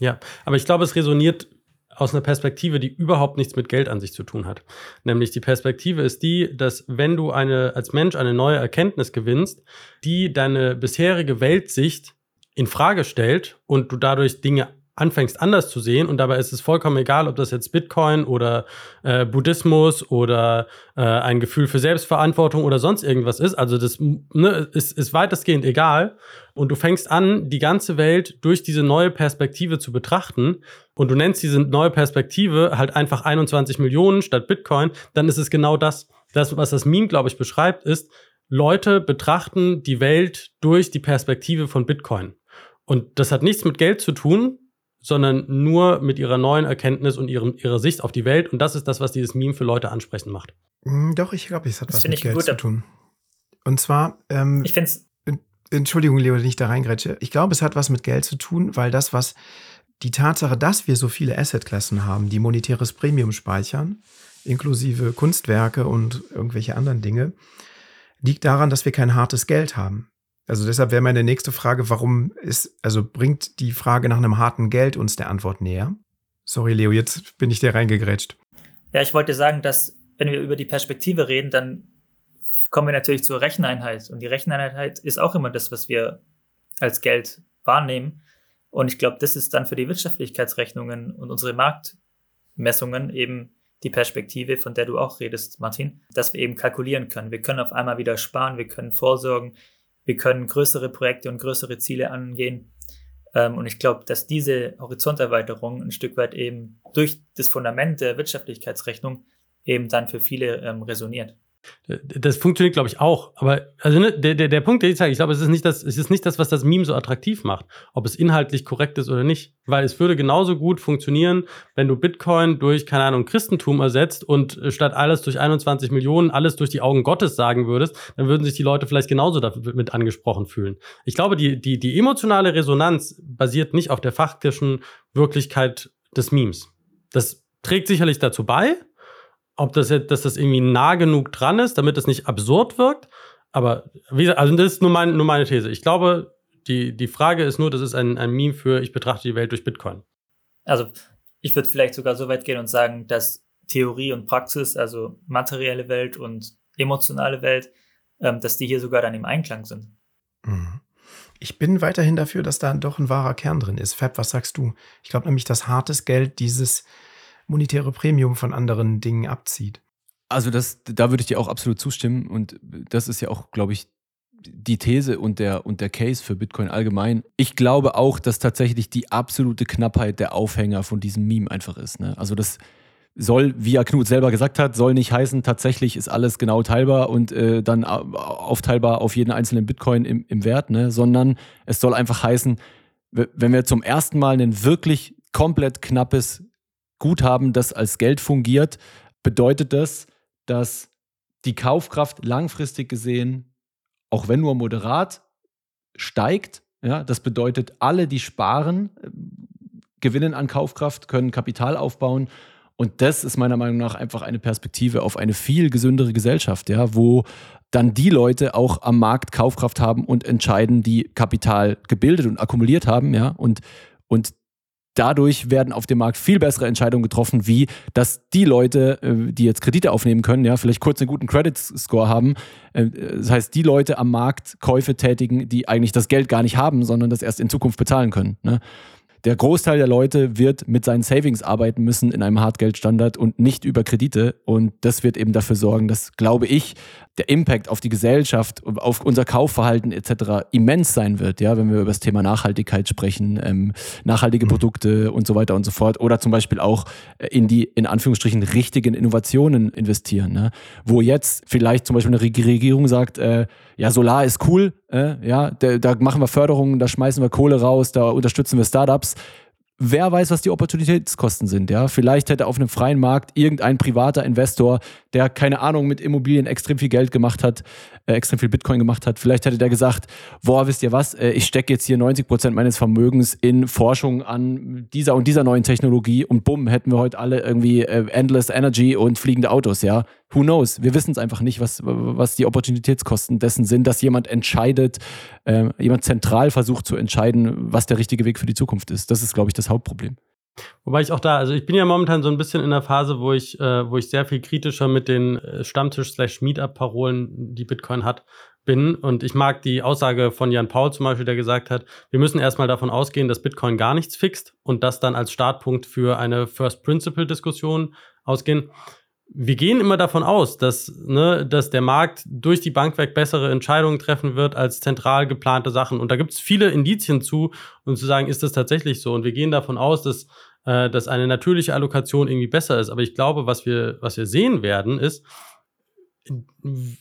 Ja, aber ich glaube, es resoniert aus einer Perspektive, die überhaupt nichts mit Geld an sich zu tun hat. Nämlich die Perspektive ist die, dass wenn du eine, als Mensch eine neue Erkenntnis gewinnst, die deine bisherige Weltsicht in Frage stellt und du dadurch Dinge anfängst anders zu sehen und dabei ist es vollkommen egal, ob das jetzt Bitcoin oder äh, Buddhismus oder äh, ein Gefühl für Selbstverantwortung oder sonst irgendwas ist. Also das ne, ist, ist weitestgehend egal und du fängst an, die ganze Welt durch diese neue Perspektive zu betrachten und du nennst diese neue Perspektive halt einfach 21 Millionen statt Bitcoin, dann ist es genau das. Das, was das Meme, glaube ich, beschreibt, ist, Leute betrachten die Welt durch die Perspektive von Bitcoin. Und das hat nichts mit Geld zu tun, sondern nur mit ihrer neuen Erkenntnis und ihrem, ihrer Sicht auf die Welt. Und das ist das, was dieses Meme für Leute ansprechend macht. Hm, Doch, ich glaube, es hat Das was mit Geld gut. zu tun. Und zwar, ähm, Ich finde es Entschuldigung, Leo, dass ich da reingrätsche. Ich glaube, es hat was mit Geld zu tun, weil das, was die Tatsache, dass wir so viele Assetklassen haben, die monetäres Premium speichern, inklusive Kunstwerke und irgendwelche anderen Dinge, liegt daran, dass wir kein hartes Geld haben. Also deshalb wäre meine nächste Frage, warum ist, also bringt die Frage nach einem harten Geld uns der Antwort näher? Sorry, Leo, jetzt bin ich dir reingegrätscht. Ja, ich wollte sagen, dass wenn wir über die Perspektive reden, dann kommen wir natürlich zur Recheneinheit. Und die Recheneinheit ist auch immer das, was wir als Geld wahrnehmen. Und ich glaube, das ist dann für die Wirtschaftlichkeitsrechnungen und unsere Marktmessungen eben die Perspektive, von der du auch redest, Martin, dass wir eben kalkulieren können. Wir können auf einmal wieder sparen, wir können vorsorgen, wir können größere Projekte und größere Ziele angehen. Ähm, und ich glaube, dass diese Horizonterweiterung ein Stück weit eben durch das Fundament der Wirtschaftlichkeitsrechnung eben dann für viele ähm, resoniert. Das funktioniert, glaube ich, auch. Aber also ne, der, der, der Punkt, den ich sage, ich glaube, es ist, nicht das, es ist nicht das, was das Meme so attraktiv macht, ob es inhaltlich korrekt ist oder nicht. Weil es würde genauso gut funktionieren, wenn du Bitcoin durch, keine Ahnung, Christentum ersetzt und äh, statt alles durch 21 Millionen alles durch die Augen Gottes sagen würdest, dann würden sich die Leute vielleicht genauso damit angesprochen fühlen. Ich glaube, die, die, die emotionale Resonanz basiert nicht auf der faktischen Wirklichkeit des Memes. Das trägt sicherlich dazu bei, ob das jetzt, dass das irgendwie nah genug dran ist, damit es nicht absurd wirkt. Aber wie gesagt, also das ist nur, mein, nur meine These. Ich glaube, die, die Frage ist nur, das ist ein, ein Meme für, ich betrachte die Welt durch Bitcoin. Also ich würde vielleicht sogar so weit gehen und sagen, dass Theorie und Praxis, also materielle Welt und emotionale Welt, ähm, dass die hier sogar dann im Einklang sind. Mhm. Ich bin weiterhin dafür, dass da doch ein wahrer Kern drin ist. Fab, was sagst du? Ich glaube nämlich, dass hartes Geld dieses monetäre Premium von anderen Dingen abzieht. Also das, da würde ich dir auch absolut zustimmen und das ist ja auch, glaube ich, die These und der, und der Case für Bitcoin allgemein. Ich glaube auch, dass tatsächlich die absolute Knappheit der Aufhänger von diesem Meme einfach ist. Ne? Also das soll, wie ja Knut selber gesagt hat, soll nicht heißen, tatsächlich ist alles genau teilbar und äh, dann aufteilbar auf jeden einzelnen Bitcoin im, im Wert, ne? sondern es soll einfach heißen, wenn wir zum ersten Mal ein wirklich komplett knappes Guthaben, das als Geld fungiert, bedeutet das, dass die Kaufkraft langfristig gesehen, auch wenn nur moderat, steigt. Ja, das bedeutet, alle, die sparen, gewinnen an Kaufkraft, können Kapital aufbauen. Und das ist meiner Meinung nach einfach eine Perspektive auf eine viel gesündere Gesellschaft, ja, wo dann die Leute auch am Markt Kaufkraft haben und entscheiden, die Kapital gebildet und akkumuliert haben, ja, und, und dadurch werden auf dem Markt viel bessere Entscheidungen getroffen, wie dass die Leute, äh, die jetzt Kredite aufnehmen können, ja, vielleicht kurz einen guten Credit Score haben. Äh, das heißt, die Leute am Markt Käufe tätigen, die eigentlich das Geld gar nicht haben, sondern das erst in Zukunft bezahlen können. Ne? Der Großteil der Leute wird mit seinen Savings arbeiten müssen in einem Hartgeldstandard und nicht über Kredite. Und das wird eben dafür sorgen, dass, glaube ich, der Impact auf die Gesellschaft, auf unser Kaufverhalten etc. immens sein wird, ja, wenn wir über das Thema Nachhaltigkeit sprechen, ähm, nachhaltige mhm. Produkte und so weiter und so fort. Oder zum Beispiel auch äh, in die, in Anführungsstrichen, richtigen Innovationen investieren. Ne? Wo jetzt vielleicht zum Beispiel eine Regierung sagt, äh, ja, Solar ist cool, äh, ja, da, da machen wir Förderungen, da schmeißen wir Kohle raus, da unterstützen wir Startups wer weiß, was die Opportunitätskosten sind. Ja? Vielleicht hätte auf einem freien Markt irgendein privater Investor, der keine Ahnung mit Immobilien extrem viel Geld gemacht hat, äh, extrem viel Bitcoin gemacht hat, vielleicht hätte der gesagt, boah, wisst ihr was, äh, ich stecke jetzt hier 90 Prozent meines Vermögens in Forschung an dieser und dieser neuen Technologie und bumm, hätten wir heute alle irgendwie äh, Endless Energy und fliegende Autos, ja. Who knows? Wir wissen es einfach nicht, was, was die Opportunitätskosten dessen sind, dass jemand entscheidet, äh, jemand zentral versucht zu entscheiden, was der richtige Weg für die Zukunft ist. Das ist, glaube ich, das Hauptproblem. Wobei ich auch da, also ich bin ja momentan so ein bisschen in der Phase, wo ich, äh, wo ich sehr viel kritischer mit den äh, Stammtisch-Meetup-Parolen, die Bitcoin hat, bin. Und ich mag die Aussage von Jan Paul zum Beispiel, der gesagt hat, wir müssen erstmal davon ausgehen, dass Bitcoin gar nichts fixt und das dann als Startpunkt für eine First-Principle-Diskussion ausgehen wir gehen immer davon aus, dass, ne, dass der Markt durch die Bank weg bessere Entscheidungen treffen wird als zentral geplante Sachen. Und da gibt es viele Indizien zu, um zu sagen, ist das tatsächlich so? Und wir gehen davon aus, dass, äh, dass eine natürliche Allokation irgendwie besser ist. Aber ich glaube, was wir, was wir sehen werden, ist,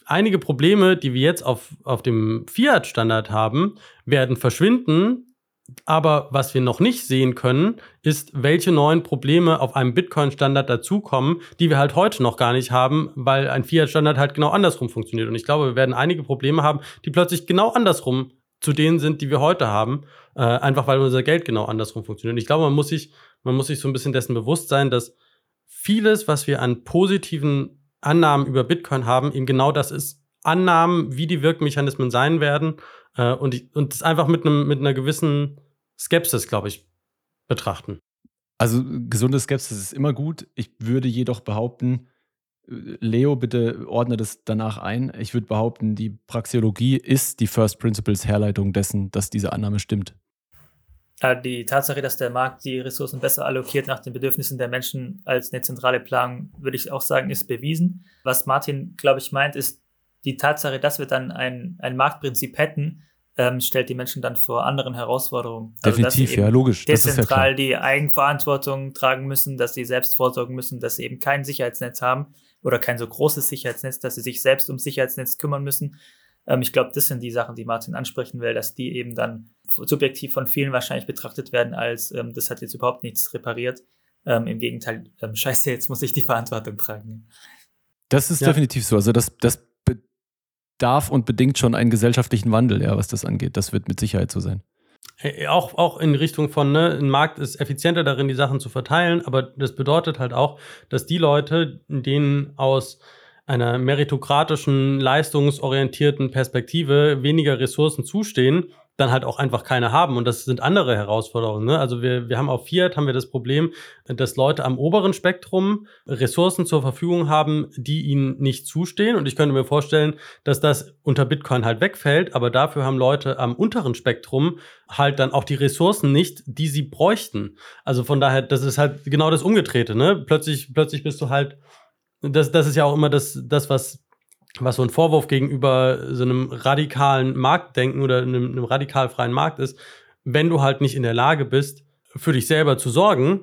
einige Probleme, die wir jetzt auf, auf dem Fiat-Standard haben, werden verschwinden, aber was wir noch nicht sehen können, ist, welche neuen Probleme auf einem Bitcoin-Standard dazukommen, die wir halt heute noch gar nicht haben, weil ein Fiat-Standard halt genau andersrum funktioniert. Und ich glaube, wir werden einige Probleme haben, die plötzlich genau andersrum zu denen sind, die wir heute haben, äh, einfach weil unser Geld genau andersrum funktioniert. Und ich glaube, man muss sich, man muss sich so ein bisschen dessen bewusst sein, dass vieles, was wir an positiven Annahmen über Bitcoin haben, eben genau das ist. Annahmen, wie die Wirkmechanismen sein werden äh, und, ich, und das einfach mit, einem, mit einer gewissen Skepsis, glaube ich, betrachten. Also gesunde Skepsis ist immer gut. Ich würde jedoch behaupten, äh, Leo, bitte ordne das danach ein. Ich würde behaupten, die Praxeologie ist die First Principles Herleitung dessen, dass diese Annahme stimmt. Die Tatsache, dass der Markt die Ressourcen besser allokiert nach den Bedürfnissen der Menschen als eine zentrale Planung, würde ich auch sagen, ist bewiesen. Was Martin, glaube ich, meint, ist die Tatsache, dass wir dann ein, ein Marktprinzip hätten, ähm, stellt die Menschen dann vor anderen Herausforderungen. Also, Definitiv, ja, logisch. Dezentral ja die Eigenverantwortung tragen müssen, dass sie selbst vorsorgen müssen, dass sie eben kein Sicherheitsnetz haben oder kein so großes Sicherheitsnetz, dass sie sich selbst ums Sicherheitsnetz kümmern müssen. Ähm, ich glaube, das sind die Sachen, die Martin ansprechen will, dass die eben dann subjektiv von vielen wahrscheinlich betrachtet werden als, ähm, das hat jetzt überhaupt nichts repariert. Ähm, Im Gegenteil, ähm, scheiße, jetzt muss ich die Verantwortung tragen. Das ist ja. definitiv so. Also das, das darf und bedingt schon einen gesellschaftlichen Wandel, ja, was das angeht. Das wird mit Sicherheit so sein. Auch, auch in Richtung von, ne, ein Markt ist effizienter darin, die Sachen zu verteilen, aber das bedeutet halt auch, dass die Leute, denen aus einer meritokratischen, leistungsorientierten Perspektive weniger Ressourcen zustehen, dann halt auch einfach keine haben. Und das sind andere Herausforderungen. Ne? Also wir, wir haben auf Fiat haben wir das Problem, dass Leute am oberen Spektrum Ressourcen zur Verfügung haben, die ihnen nicht zustehen. Und ich könnte mir vorstellen, dass das unter Bitcoin halt wegfällt, aber dafür haben Leute am unteren Spektrum halt dann auch die Ressourcen nicht, die sie bräuchten. Also von daher, das ist halt genau das Umgedrehte. Ne? Plötzlich, plötzlich bist du halt das, das ist ja auch immer das, das was was so ein Vorwurf gegenüber so einem radikalen Marktdenken oder einem, einem radikal freien Markt ist, wenn du halt nicht in der Lage bist, für dich selber zu sorgen,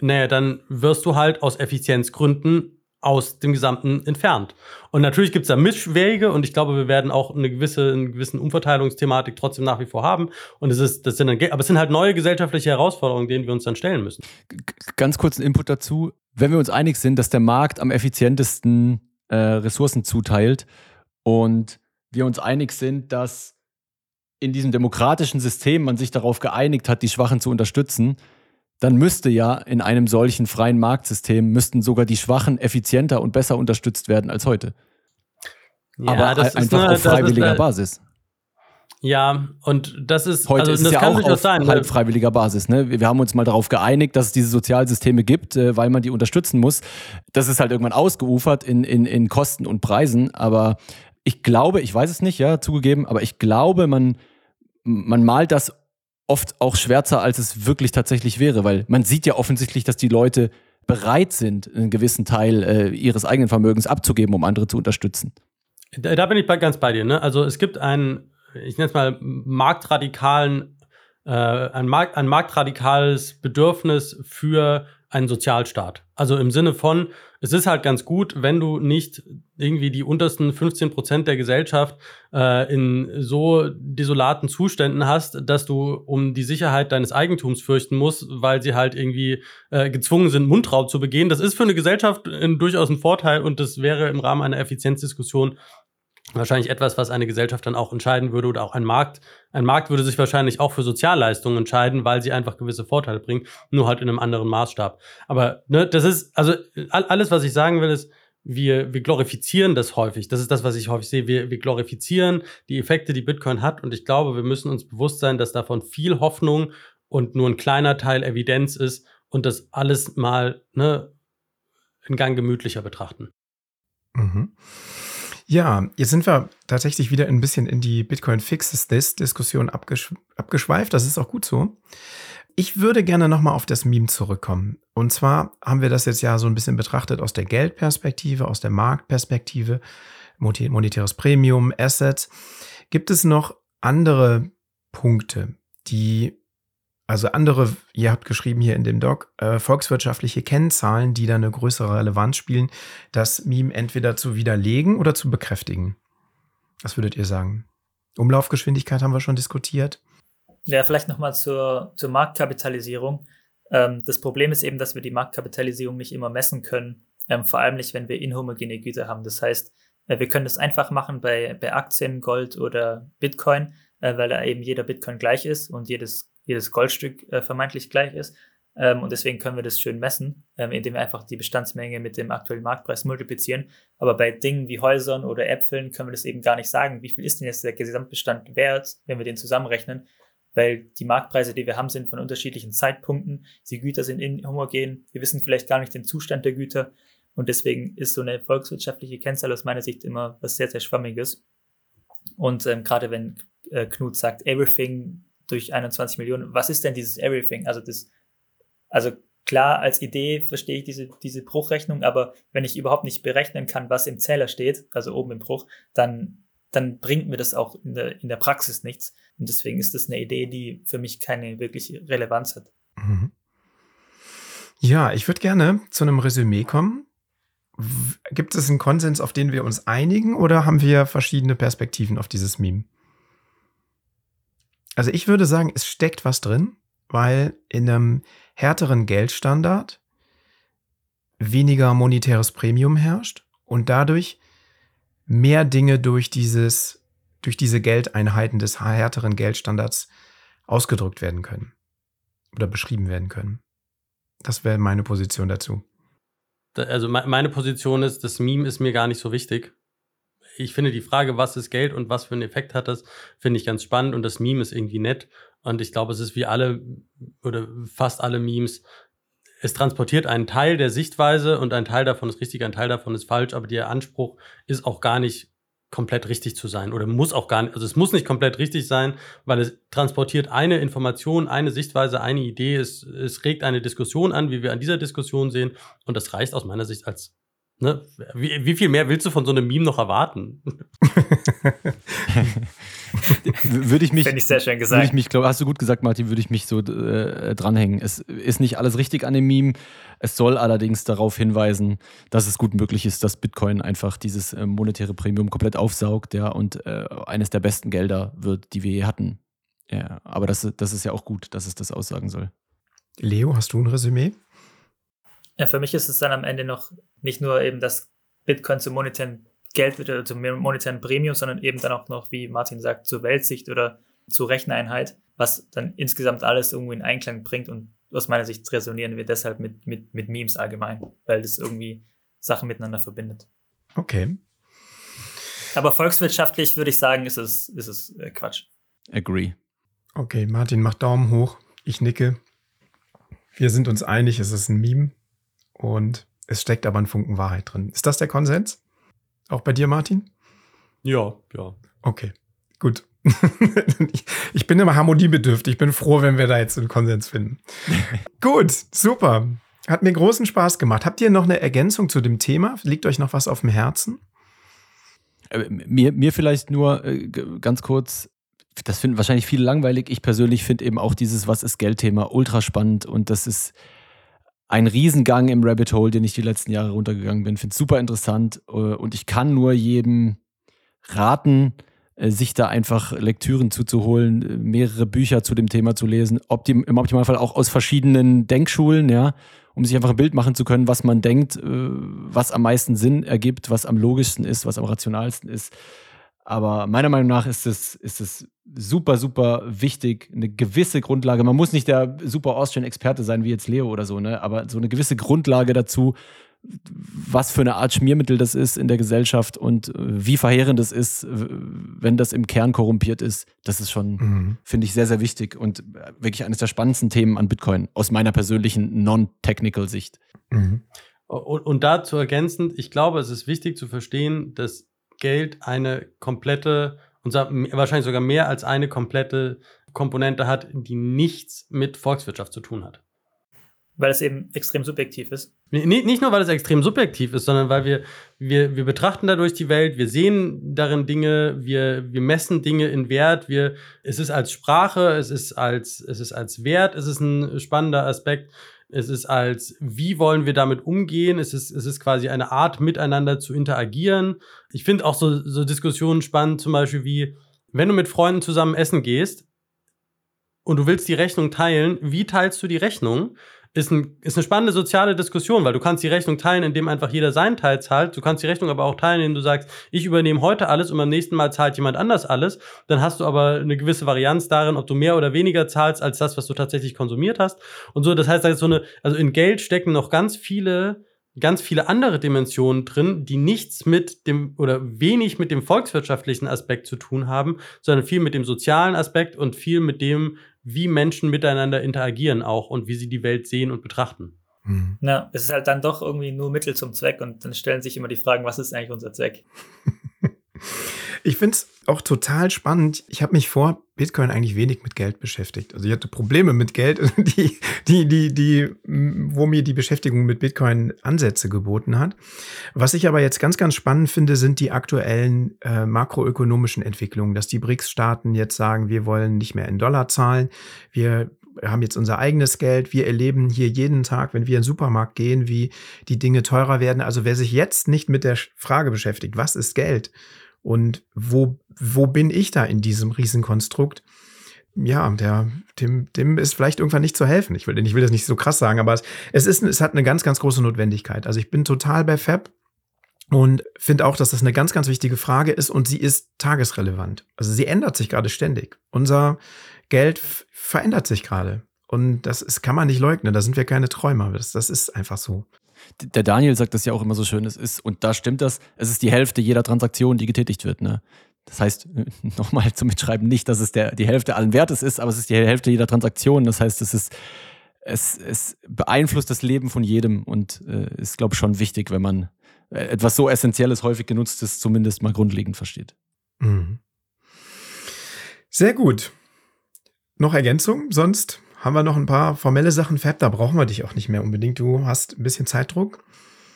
naja, dann wirst du halt aus Effizienzgründen aus dem Gesamten entfernt. Und natürlich gibt es da Mischwege und ich glaube, wir werden auch eine gewisse, eine gewissen Umverteilungsthematik trotzdem nach wie vor haben. Und es ist, das sind dann, aber es sind halt neue gesellschaftliche Herausforderungen, denen wir uns dann stellen müssen. Ganz kurz ein Input dazu. Wenn wir uns einig sind, dass der Markt am effizientesten äh, Ressourcen zuteilt und wir uns einig sind, dass in diesem demokratischen System man sich darauf geeinigt hat, die Schwachen zu unterstützen, dann müsste ja in einem solchen freien Marktsystem müssten sogar die Schwachen effizienter und besser unterstützt werden als heute. Ja, Aber das einfach eine, auf freiwilliger eine, Basis. Ja, und das ist heute also, ist es ja auch auf sein, halb freiwilliger Basis. Ne? Wir haben uns mal darauf geeinigt, dass es diese Sozialsysteme gibt, äh, weil man die unterstützen muss. Das ist halt irgendwann ausgeufert in, in, in Kosten und Preisen. Aber ich glaube, ich weiß es nicht, ja, zugegeben, aber ich glaube, man, man malt das oft auch schwärzer, als es wirklich tatsächlich wäre, weil man sieht ja offensichtlich, dass die Leute bereit sind, einen gewissen Teil äh, ihres eigenen Vermögens abzugeben, um andere zu unterstützen. Da, da bin ich ganz bei dir. Ne? Also es gibt einen, ich nenne es mal, marktradikalen, äh, ein, Markt, ein marktradikales Bedürfnis für einen Sozialstaat. Also im Sinne von, es ist halt ganz gut, wenn du nicht irgendwie die untersten 15 Prozent der Gesellschaft äh, in so desolaten Zuständen hast, dass du um die Sicherheit deines Eigentums fürchten musst, weil sie halt irgendwie äh, gezwungen sind, Mundraub zu begehen. Das ist für eine Gesellschaft ein, durchaus ein Vorteil und das wäre im Rahmen einer Effizienzdiskussion wahrscheinlich etwas, was eine Gesellschaft dann auch entscheiden würde oder auch ein Markt. Ein Markt würde sich wahrscheinlich auch für Sozialleistungen entscheiden, weil sie einfach gewisse Vorteile bringen, nur halt in einem anderen Maßstab. Aber ne, das ist, also alles, was ich sagen will, ist, wir, wir glorifizieren das häufig. Das ist das, was ich häufig sehe. Wir, wir glorifizieren die Effekte, die Bitcoin hat. Und ich glaube, wir müssen uns bewusst sein, dass davon viel Hoffnung und nur ein kleiner Teil Evidenz ist und das alles mal ne, in Gang gemütlicher betrachten. Mhm. Ja, jetzt sind wir tatsächlich wieder ein bisschen in die Bitcoin Fixes This Diskussion abgesch abgeschweift. Das ist auch gut so. Ich würde gerne nochmal auf das Meme zurückkommen. Und zwar haben wir das jetzt ja so ein bisschen betrachtet aus der Geldperspektive, aus der Marktperspektive, monetäres Premium, Assets. Gibt es noch andere Punkte, die also andere, ihr habt geschrieben hier in dem Doc, äh, volkswirtschaftliche Kennzahlen, die da eine größere Relevanz spielen, das Meme entweder zu widerlegen oder zu bekräftigen. Was würdet ihr sagen? Umlaufgeschwindigkeit haben wir schon diskutiert. Ja, vielleicht nochmal zur, zur Marktkapitalisierung. Ähm, das Problem ist eben, dass wir die Marktkapitalisierung nicht immer messen können, ähm, vor allem nicht, wenn wir inhomogene Güter haben. Das heißt, äh, wir können das einfach machen bei, bei Aktien, Gold oder Bitcoin, äh, weil da eben jeder Bitcoin gleich ist und jedes jedes Goldstück äh, vermeintlich gleich ist. Ähm, und deswegen können wir das schön messen, ähm, indem wir einfach die Bestandsmenge mit dem aktuellen Marktpreis multiplizieren. Aber bei Dingen wie Häusern oder Äpfeln können wir das eben gar nicht sagen. Wie viel ist denn jetzt der Gesamtbestand wert, wenn wir den zusammenrechnen? Weil die Marktpreise, die wir haben, sind von unterschiedlichen Zeitpunkten. Die Güter sind inhomogen. Wir wissen vielleicht gar nicht den Zustand der Güter. Und deswegen ist so eine volkswirtschaftliche Kennzahl aus meiner Sicht immer was sehr, sehr Schwammiges. Und ähm, gerade wenn äh, Knut sagt, everything durch 21 Millionen. Was ist denn dieses Everything? Also das, also klar, als Idee verstehe ich diese, diese Bruchrechnung, aber wenn ich überhaupt nicht berechnen kann, was im Zähler steht, also oben im Bruch, dann, dann bringt mir das auch in der, in der Praxis nichts. Und deswegen ist das eine Idee, die für mich keine wirkliche Relevanz hat. Mhm. Ja, ich würde gerne zu einem Resümee kommen. Gibt es einen Konsens, auf den wir uns einigen, oder haben wir verschiedene Perspektiven auf dieses Meme? Also ich würde sagen, es steckt was drin, weil in einem härteren Geldstandard weniger monetäres Premium herrscht und dadurch mehr Dinge durch dieses, durch diese Geldeinheiten des härteren Geldstandards ausgedrückt werden können oder beschrieben werden können. Das wäre meine Position dazu. Also meine Position ist, das Meme ist mir gar nicht so wichtig ich finde die Frage, was ist Geld und was für einen Effekt hat das, finde ich ganz spannend und das Meme ist irgendwie nett. Und ich glaube, es ist wie alle oder fast alle Memes. Es transportiert einen Teil der Sichtweise und ein Teil davon ist richtig, ein Teil davon ist falsch, aber der Anspruch ist auch gar nicht komplett richtig zu sein oder muss auch gar nicht, also es muss nicht komplett richtig sein, weil es transportiert eine Information, eine Sichtweise, eine Idee, es, es regt eine Diskussion an, wie wir an dieser Diskussion sehen und das reicht aus meiner Sicht als Ne? Wie, wie, viel mehr willst du von so einem Meme noch erwarten? würde ich mich, Finde ich sehr schön gesagt. Würde ich mich, glaub, hast du gut gesagt, Martin, würde ich mich so äh, dranhängen. Es ist nicht alles richtig an dem Meme. Es soll allerdings darauf hinweisen, dass es gut möglich ist, dass Bitcoin einfach dieses äh, monetäre Premium komplett aufsaugt ja, und äh, eines der besten Gelder wird, die wir je hatten. Ja, aber das, das ist ja auch gut, dass es das aussagen soll. Leo, hast du ein Resümee? Ja, für mich ist es dann am Ende noch nicht nur eben, dass Bitcoin zum monetären Geld wird oder zum monetären Premium, sondern eben dann auch noch, wie Martin sagt, zur Weltsicht oder zur Recheneinheit, was dann insgesamt alles irgendwo in Einklang bringt und, aus meiner Sicht resonieren wir deshalb mit, mit, mit Memes allgemein, weil das irgendwie Sachen miteinander verbindet. Okay. Aber volkswirtschaftlich würde ich sagen, ist es, ist es äh, Quatsch. Agree. Okay, Martin macht Daumen hoch. Ich nicke. Wir sind uns einig, es ist ein Meme. Und es steckt aber ein Funken Wahrheit drin. Ist das der Konsens? Auch bei dir, Martin? Ja, ja. Okay, gut. ich, bin immer harmoniebedürftig. Ich bin froh, wenn wir da jetzt einen Konsens finden. gut, super. Hat mir großen Spaß gemacht. Habt ihr noch eine Ergänzung zu dem Thema? Liegt euch noch was auf dem Herzen? Äh, Mir, mir vielleicht nur äh, ganz kurz, das finden wahrscheinlich viele langweilig. Ich persönlich finde eben auch dieses Was ist Geld-Thema ultra spannend und das ist ein Riesengang im Rabbit Hole, den ich die letzten Jahre runtergegangen bin. Finde es super interessant äh, und ich kann nur jedem raten, äh, sich da einfach Lektüren zuzuholen, äh, mehrere Bücher zu dem Thema zu lesen, optim im Optimalfall auch aus verschiedenen Denkschulen, ja, um sich einfach ein Bild machen zu können, was man denkt, äh, was am meisten Sinn ergibt, was am logischsten ist, was am rationalsten ist. Aber meiner Meinung nach ist es, ist es super, super wichtig, eine gewisse Grundlage. Man muss nicht der super Austrian-Experte sein, wie jetzt Leo oder so, ne? aber so eine gewisse Grundlage dazu, was für eine Art Schmiermittel das ist in der Gesellschaft und äh, wie verheerend es ist, wenn das im Kern korrumpiert ist, das ist schon, Mhm. finde ich, sehr, sehr wichtig und äh, wirklich eines der spannendsten Themen an Bitcoin aus meiner persönlichen non-technical Sicht. Mhm. Und, und dazu ergänzend, ich glaube, es ist wichtig zu verstehen, dass Geld eine komplette, und wahrscheinlich sogar mehr als eine komplette Komponente hat, die nichts mit Volkswirtschaft zu tun hat. Weil es eben extrem subjektiv ist. Nicht nur, weil es extrem subjektiv ist, sondern weil wir, wir, wir betrachten dadurch die Welt, wir sehen darin Dinge, wir, wir messen Dinge in Wert, wir, es ist als Sprache, es ist als, es ist als Wert, es ist ein spannender Aspekt, es ist als, wie wollen wir damit umgehen, es ist, es ist quasi eine Art, miteinander zu interagieren. Ich finde auch so, so Diskussionen spannend, zum Beispiel wie, wenn du mit Freunden zusammen essen gehst und du willst die Rechnung teilen, wie teilst du die Rechnung? Ist, ein, ist eine spannende soziale Diskussion, weil du kannst die Rechnung teilen, indem einfach jeder seinen Teil zahlt. Du kannst die Rechnung aber auch teilen, indem du sagst, ich übernehme heute alles und beim nächsten Mal zahlt jemand anders alles. Dann hast du aber eine gewisse Varianz darin, ob du mehr oder weniger zahlst als das, was du tatsächlich konsumiert hast. Und so, das heißt, da ist so eine, also in Geld stecken noch ganz viele ganz viele andere Dimensionen drin, die nichts mit dem oder wenig mit dem volkswirtschaftlichen Aspekt zu tun haben, sondern viel mit dem sozialen Aspekt und viel mit dem, wie Menschen miteinander interagieren auch und wie sie die Welt sehen und betrachten. Mhm. Ja, es ist halt dann doch irgendwie nur Mittel zum Zweck und dann stellen sich immer die Fragen, was ist eigentlich unser Zweck? Ich finde es auch total spannend. Ich habe mich vor Bitcoin eigentlich wenig mit Geld beschäftigt. Also ich hatte Probleme mit Geld, die, die, die, die, wo mir die Beschäftigung mit Bitcoin Ansätze geboten hat. Was ich aber jetzt ganz, ganz spannend finde, sind die aktuellen äh, makroökonomischen Entwicklungen, dass die BRICS-Staaten jetzt sagen, wir wollen nicht mehr in Dollar zahlen, wir haben jetzt unser eigenes Geld. Wir erleben hier jeden Tag, wenn wir in den Supermarkt gehen, wie die Dinge teurer werden. Also wer sich jetzt nicht mit der Frage beschäftigt, was ist Geld und wo, wo bin ich da in diesem Riesenkonstrukt? Ja, der, dem, dem ist vielleicht irgendwann nicht zu helfen. Ich will, ich will das nicht so krass sagen, aber es, es, ist, es hat eine ganz, ganz große Notwendigkeit. Also ich bin total bei Fab und finde auch, dass das eine ganz, ganz wichtige Frage ist und sie ist tagesrelevant. Also sie ändert sich gerade ständig. Unser Geld verändert sich gerade. Und das ist, kann man nicht leugnen. Da sind wir keine Träumer. Das, das ist einfach so. Der Daniel sagt das ja auch immer so schön, es ist, und da stimmt das, es ist die Hälfte jeder Transaktion, die getätigt wird. Ne? Das heißt, nochmal zum Mitschreiben, nicht, dass es der, die Hälfte allen Wertes ist, aber es ist die Hälfte jeder Transaktion. Das heißt, es ist, es, es beeinflusst das Leben von jedem und äh, ist, glaube ich, schon wichtig, wenn man äh, etwas so Essentielles, häufig genutztes zumindest mal grundlegend versteht. Mhm. Sehr gut. Noch Ergänzung? Sonst haben wir noch ein paar formelle Sachen. Fab, da brauchen wir dich auch nicht mehr unbedingt. Du hast ein bisschen Zeitdruck.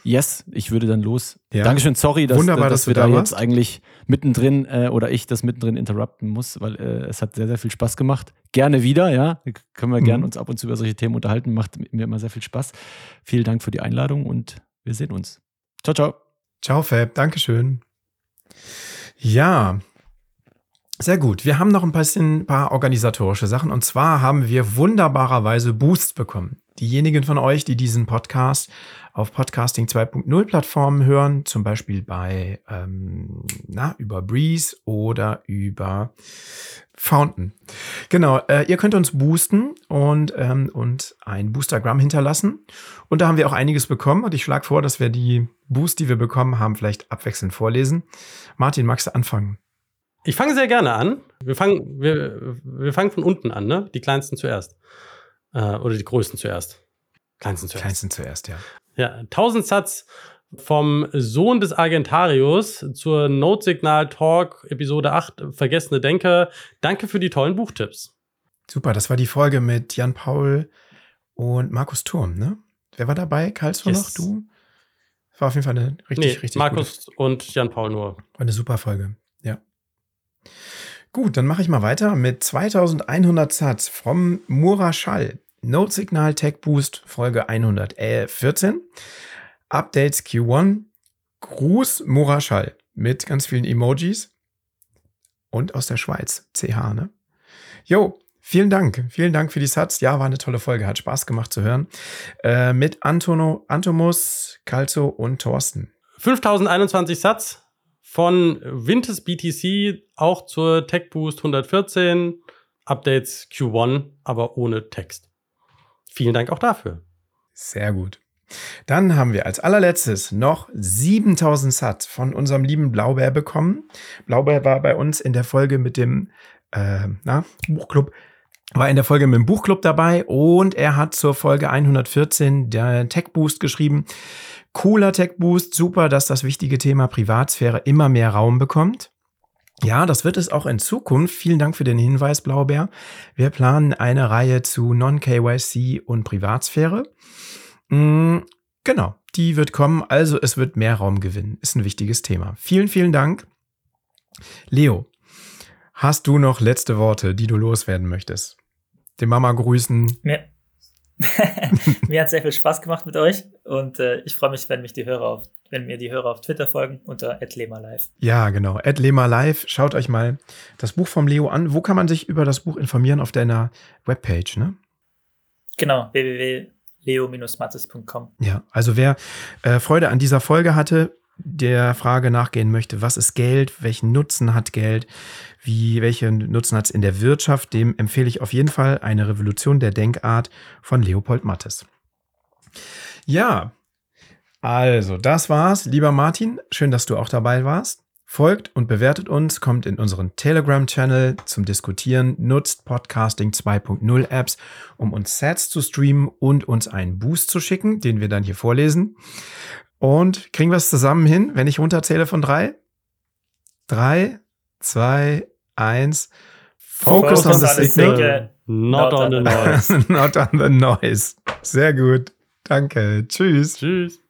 Yes, ich würde dann los. Ja. Dankeschön, sorry, dass, Wunderbar, dass, dass wir du da jetzt warst. eigentlich mittendrin äh, oder ich das mittendrin interrupten muss, weil äh, es hat sehr, sehr viel Spaß gemacht. Gerne wieder, ja. Können wir Mhm. gerne uns ab und zu über solche Themen unterhalten. Macht mir immer sehr viel Spaß. Vielen Dank für die Einladung und wir sehen uns. Ciao, ciao. Ciao, Fab. Dankeschön. Ja. Sehr gut. Wir haben noch ein bisschen, paar organisatorische Sachen. Und zwar haben wir wunderbarerweise Boosts bekommen. diejenigen von euch, die diesen Podcast auf Podcasting 2.0 Plattformen hören, zum Beispiel bei ähm, na, über Breeze oder über Fountain. Genau, äh, ihr könnt uns boosten und, ähm, und ein Boostergramm hinterlassen. Und da haben wir auch einiges bekommen und ich schlage vor, dass wir die Boost, die wir bekommen haben, vielleicht abwechselnd vorlesen. Martin, magst du anfangen? Ich fange sehr gerne an. Wir fangen, wir, wir fangen von unten an, ne? Die kleinsten zuerst. Äh, oder die größten zuerst. Kleinsten zuerst. Kleinsten zuerst, ja. Ja, 1000 Satz vom Sohn des Argentarius zur Notsignal Talk Episode 8 Vergessene Denker. Danke für die tollen Buchtipps. Super, das war die Folge mit Jan Paul und Markus Turm, ne? Wer war dabei? Karlsruhe yes. noch? Du? War auf jeden Fall eine richtig, nee, richtig Markus gute. und Jan Paul nur. War eine super Folge. Gut, dann mache ich mal weiter mit 2100 Satz vom Mura Schall. Note Signal Tech Boost Folge 114. Updates Q1. Gruß Mura Schall mit ganz vielen Emojis. Und aus der Schweiz. CH, ne? Jo, vielen Dank. Vielen Dank für die Satz. Ja, war eine tolle Folge. Hat Spaß gemacht zu hören. Äh, mit Antono, Antomus, Calzo und Thorsten. 5021 Satz von Winters BTC auch zur Tech Boost 114. Updates Q1, aber ohne Text. Vielen Dank auch dafür. Sehr gut. Dann haben wir als allerletztes noch 7000 Satz von unserem lieben Blaubär bekommen. Blaubär war bei uns in der Folge mit dem äh, na, Buchclub, war in der Folge mit dem Buchclub dabei und er hat zur Folge 114 der Tech Boost geschrieben. Cooler Tech Boost, super, dass das wichtige Thema Privatsphäre immer mehr Raum bekommt. Ja, das wird es auch in Zukunft. Vielen Dank für den Hinweis, Blaubeer. Wir planen eine Reihe zu Non-KYC und Privatsphäre. Mhm, genau, die wird kommen. Also es wird mehr Raum gewinnen. Ist ein wichtiges Thema. Vielen, vielen Dank. Leo, hast du noch letzte Worte, die du loswerden möchtest? Den Mama grüßen. Ja. Mir hat sehr viel Spaß gemacht mit euch und äh, ich freue mich, wenn mich die Hörer auf, wenn mir die Hörer auf Twitter folgen unter @lemalive. Ja, genau, @lemalive. Schaut euch mal das Buch vom Leo an. Wo kann man sich über das Buch informieren auf deiner Webpage, ne? Genau, www.leo-mattes.com. Ja, also wer äh, Freude an dieser Folge hatte, der Frage nachgehen möchte, was ist Geld, welchen Nutzen hat Geld, wie, welche Nutzen hat es in der Wirtschaft, dem empfehle ich auf jeden Fall eine Revolution der Denkart von Leopold Mattes. Ja, also das war's, lieber Martin. Schön, dass du auch dabei warst. Folgt und bewertet uns, kommt in unseren Telegram-Channel zum Diskutieren, nutzt Podcasting 2.0 Apps, um uns Sets zu streamen und uns einen Boost zu schicken, den wir dann hier vorlesen. Und kriegen wir es zusammen hin, wenn ich runterzähle von drei? Drei, zwei, eins. Focus, Focus on, the, on the signal, signal, not, not on the noise. not on the noise. Sehr gut. Danke. Tschüss. Tschüss.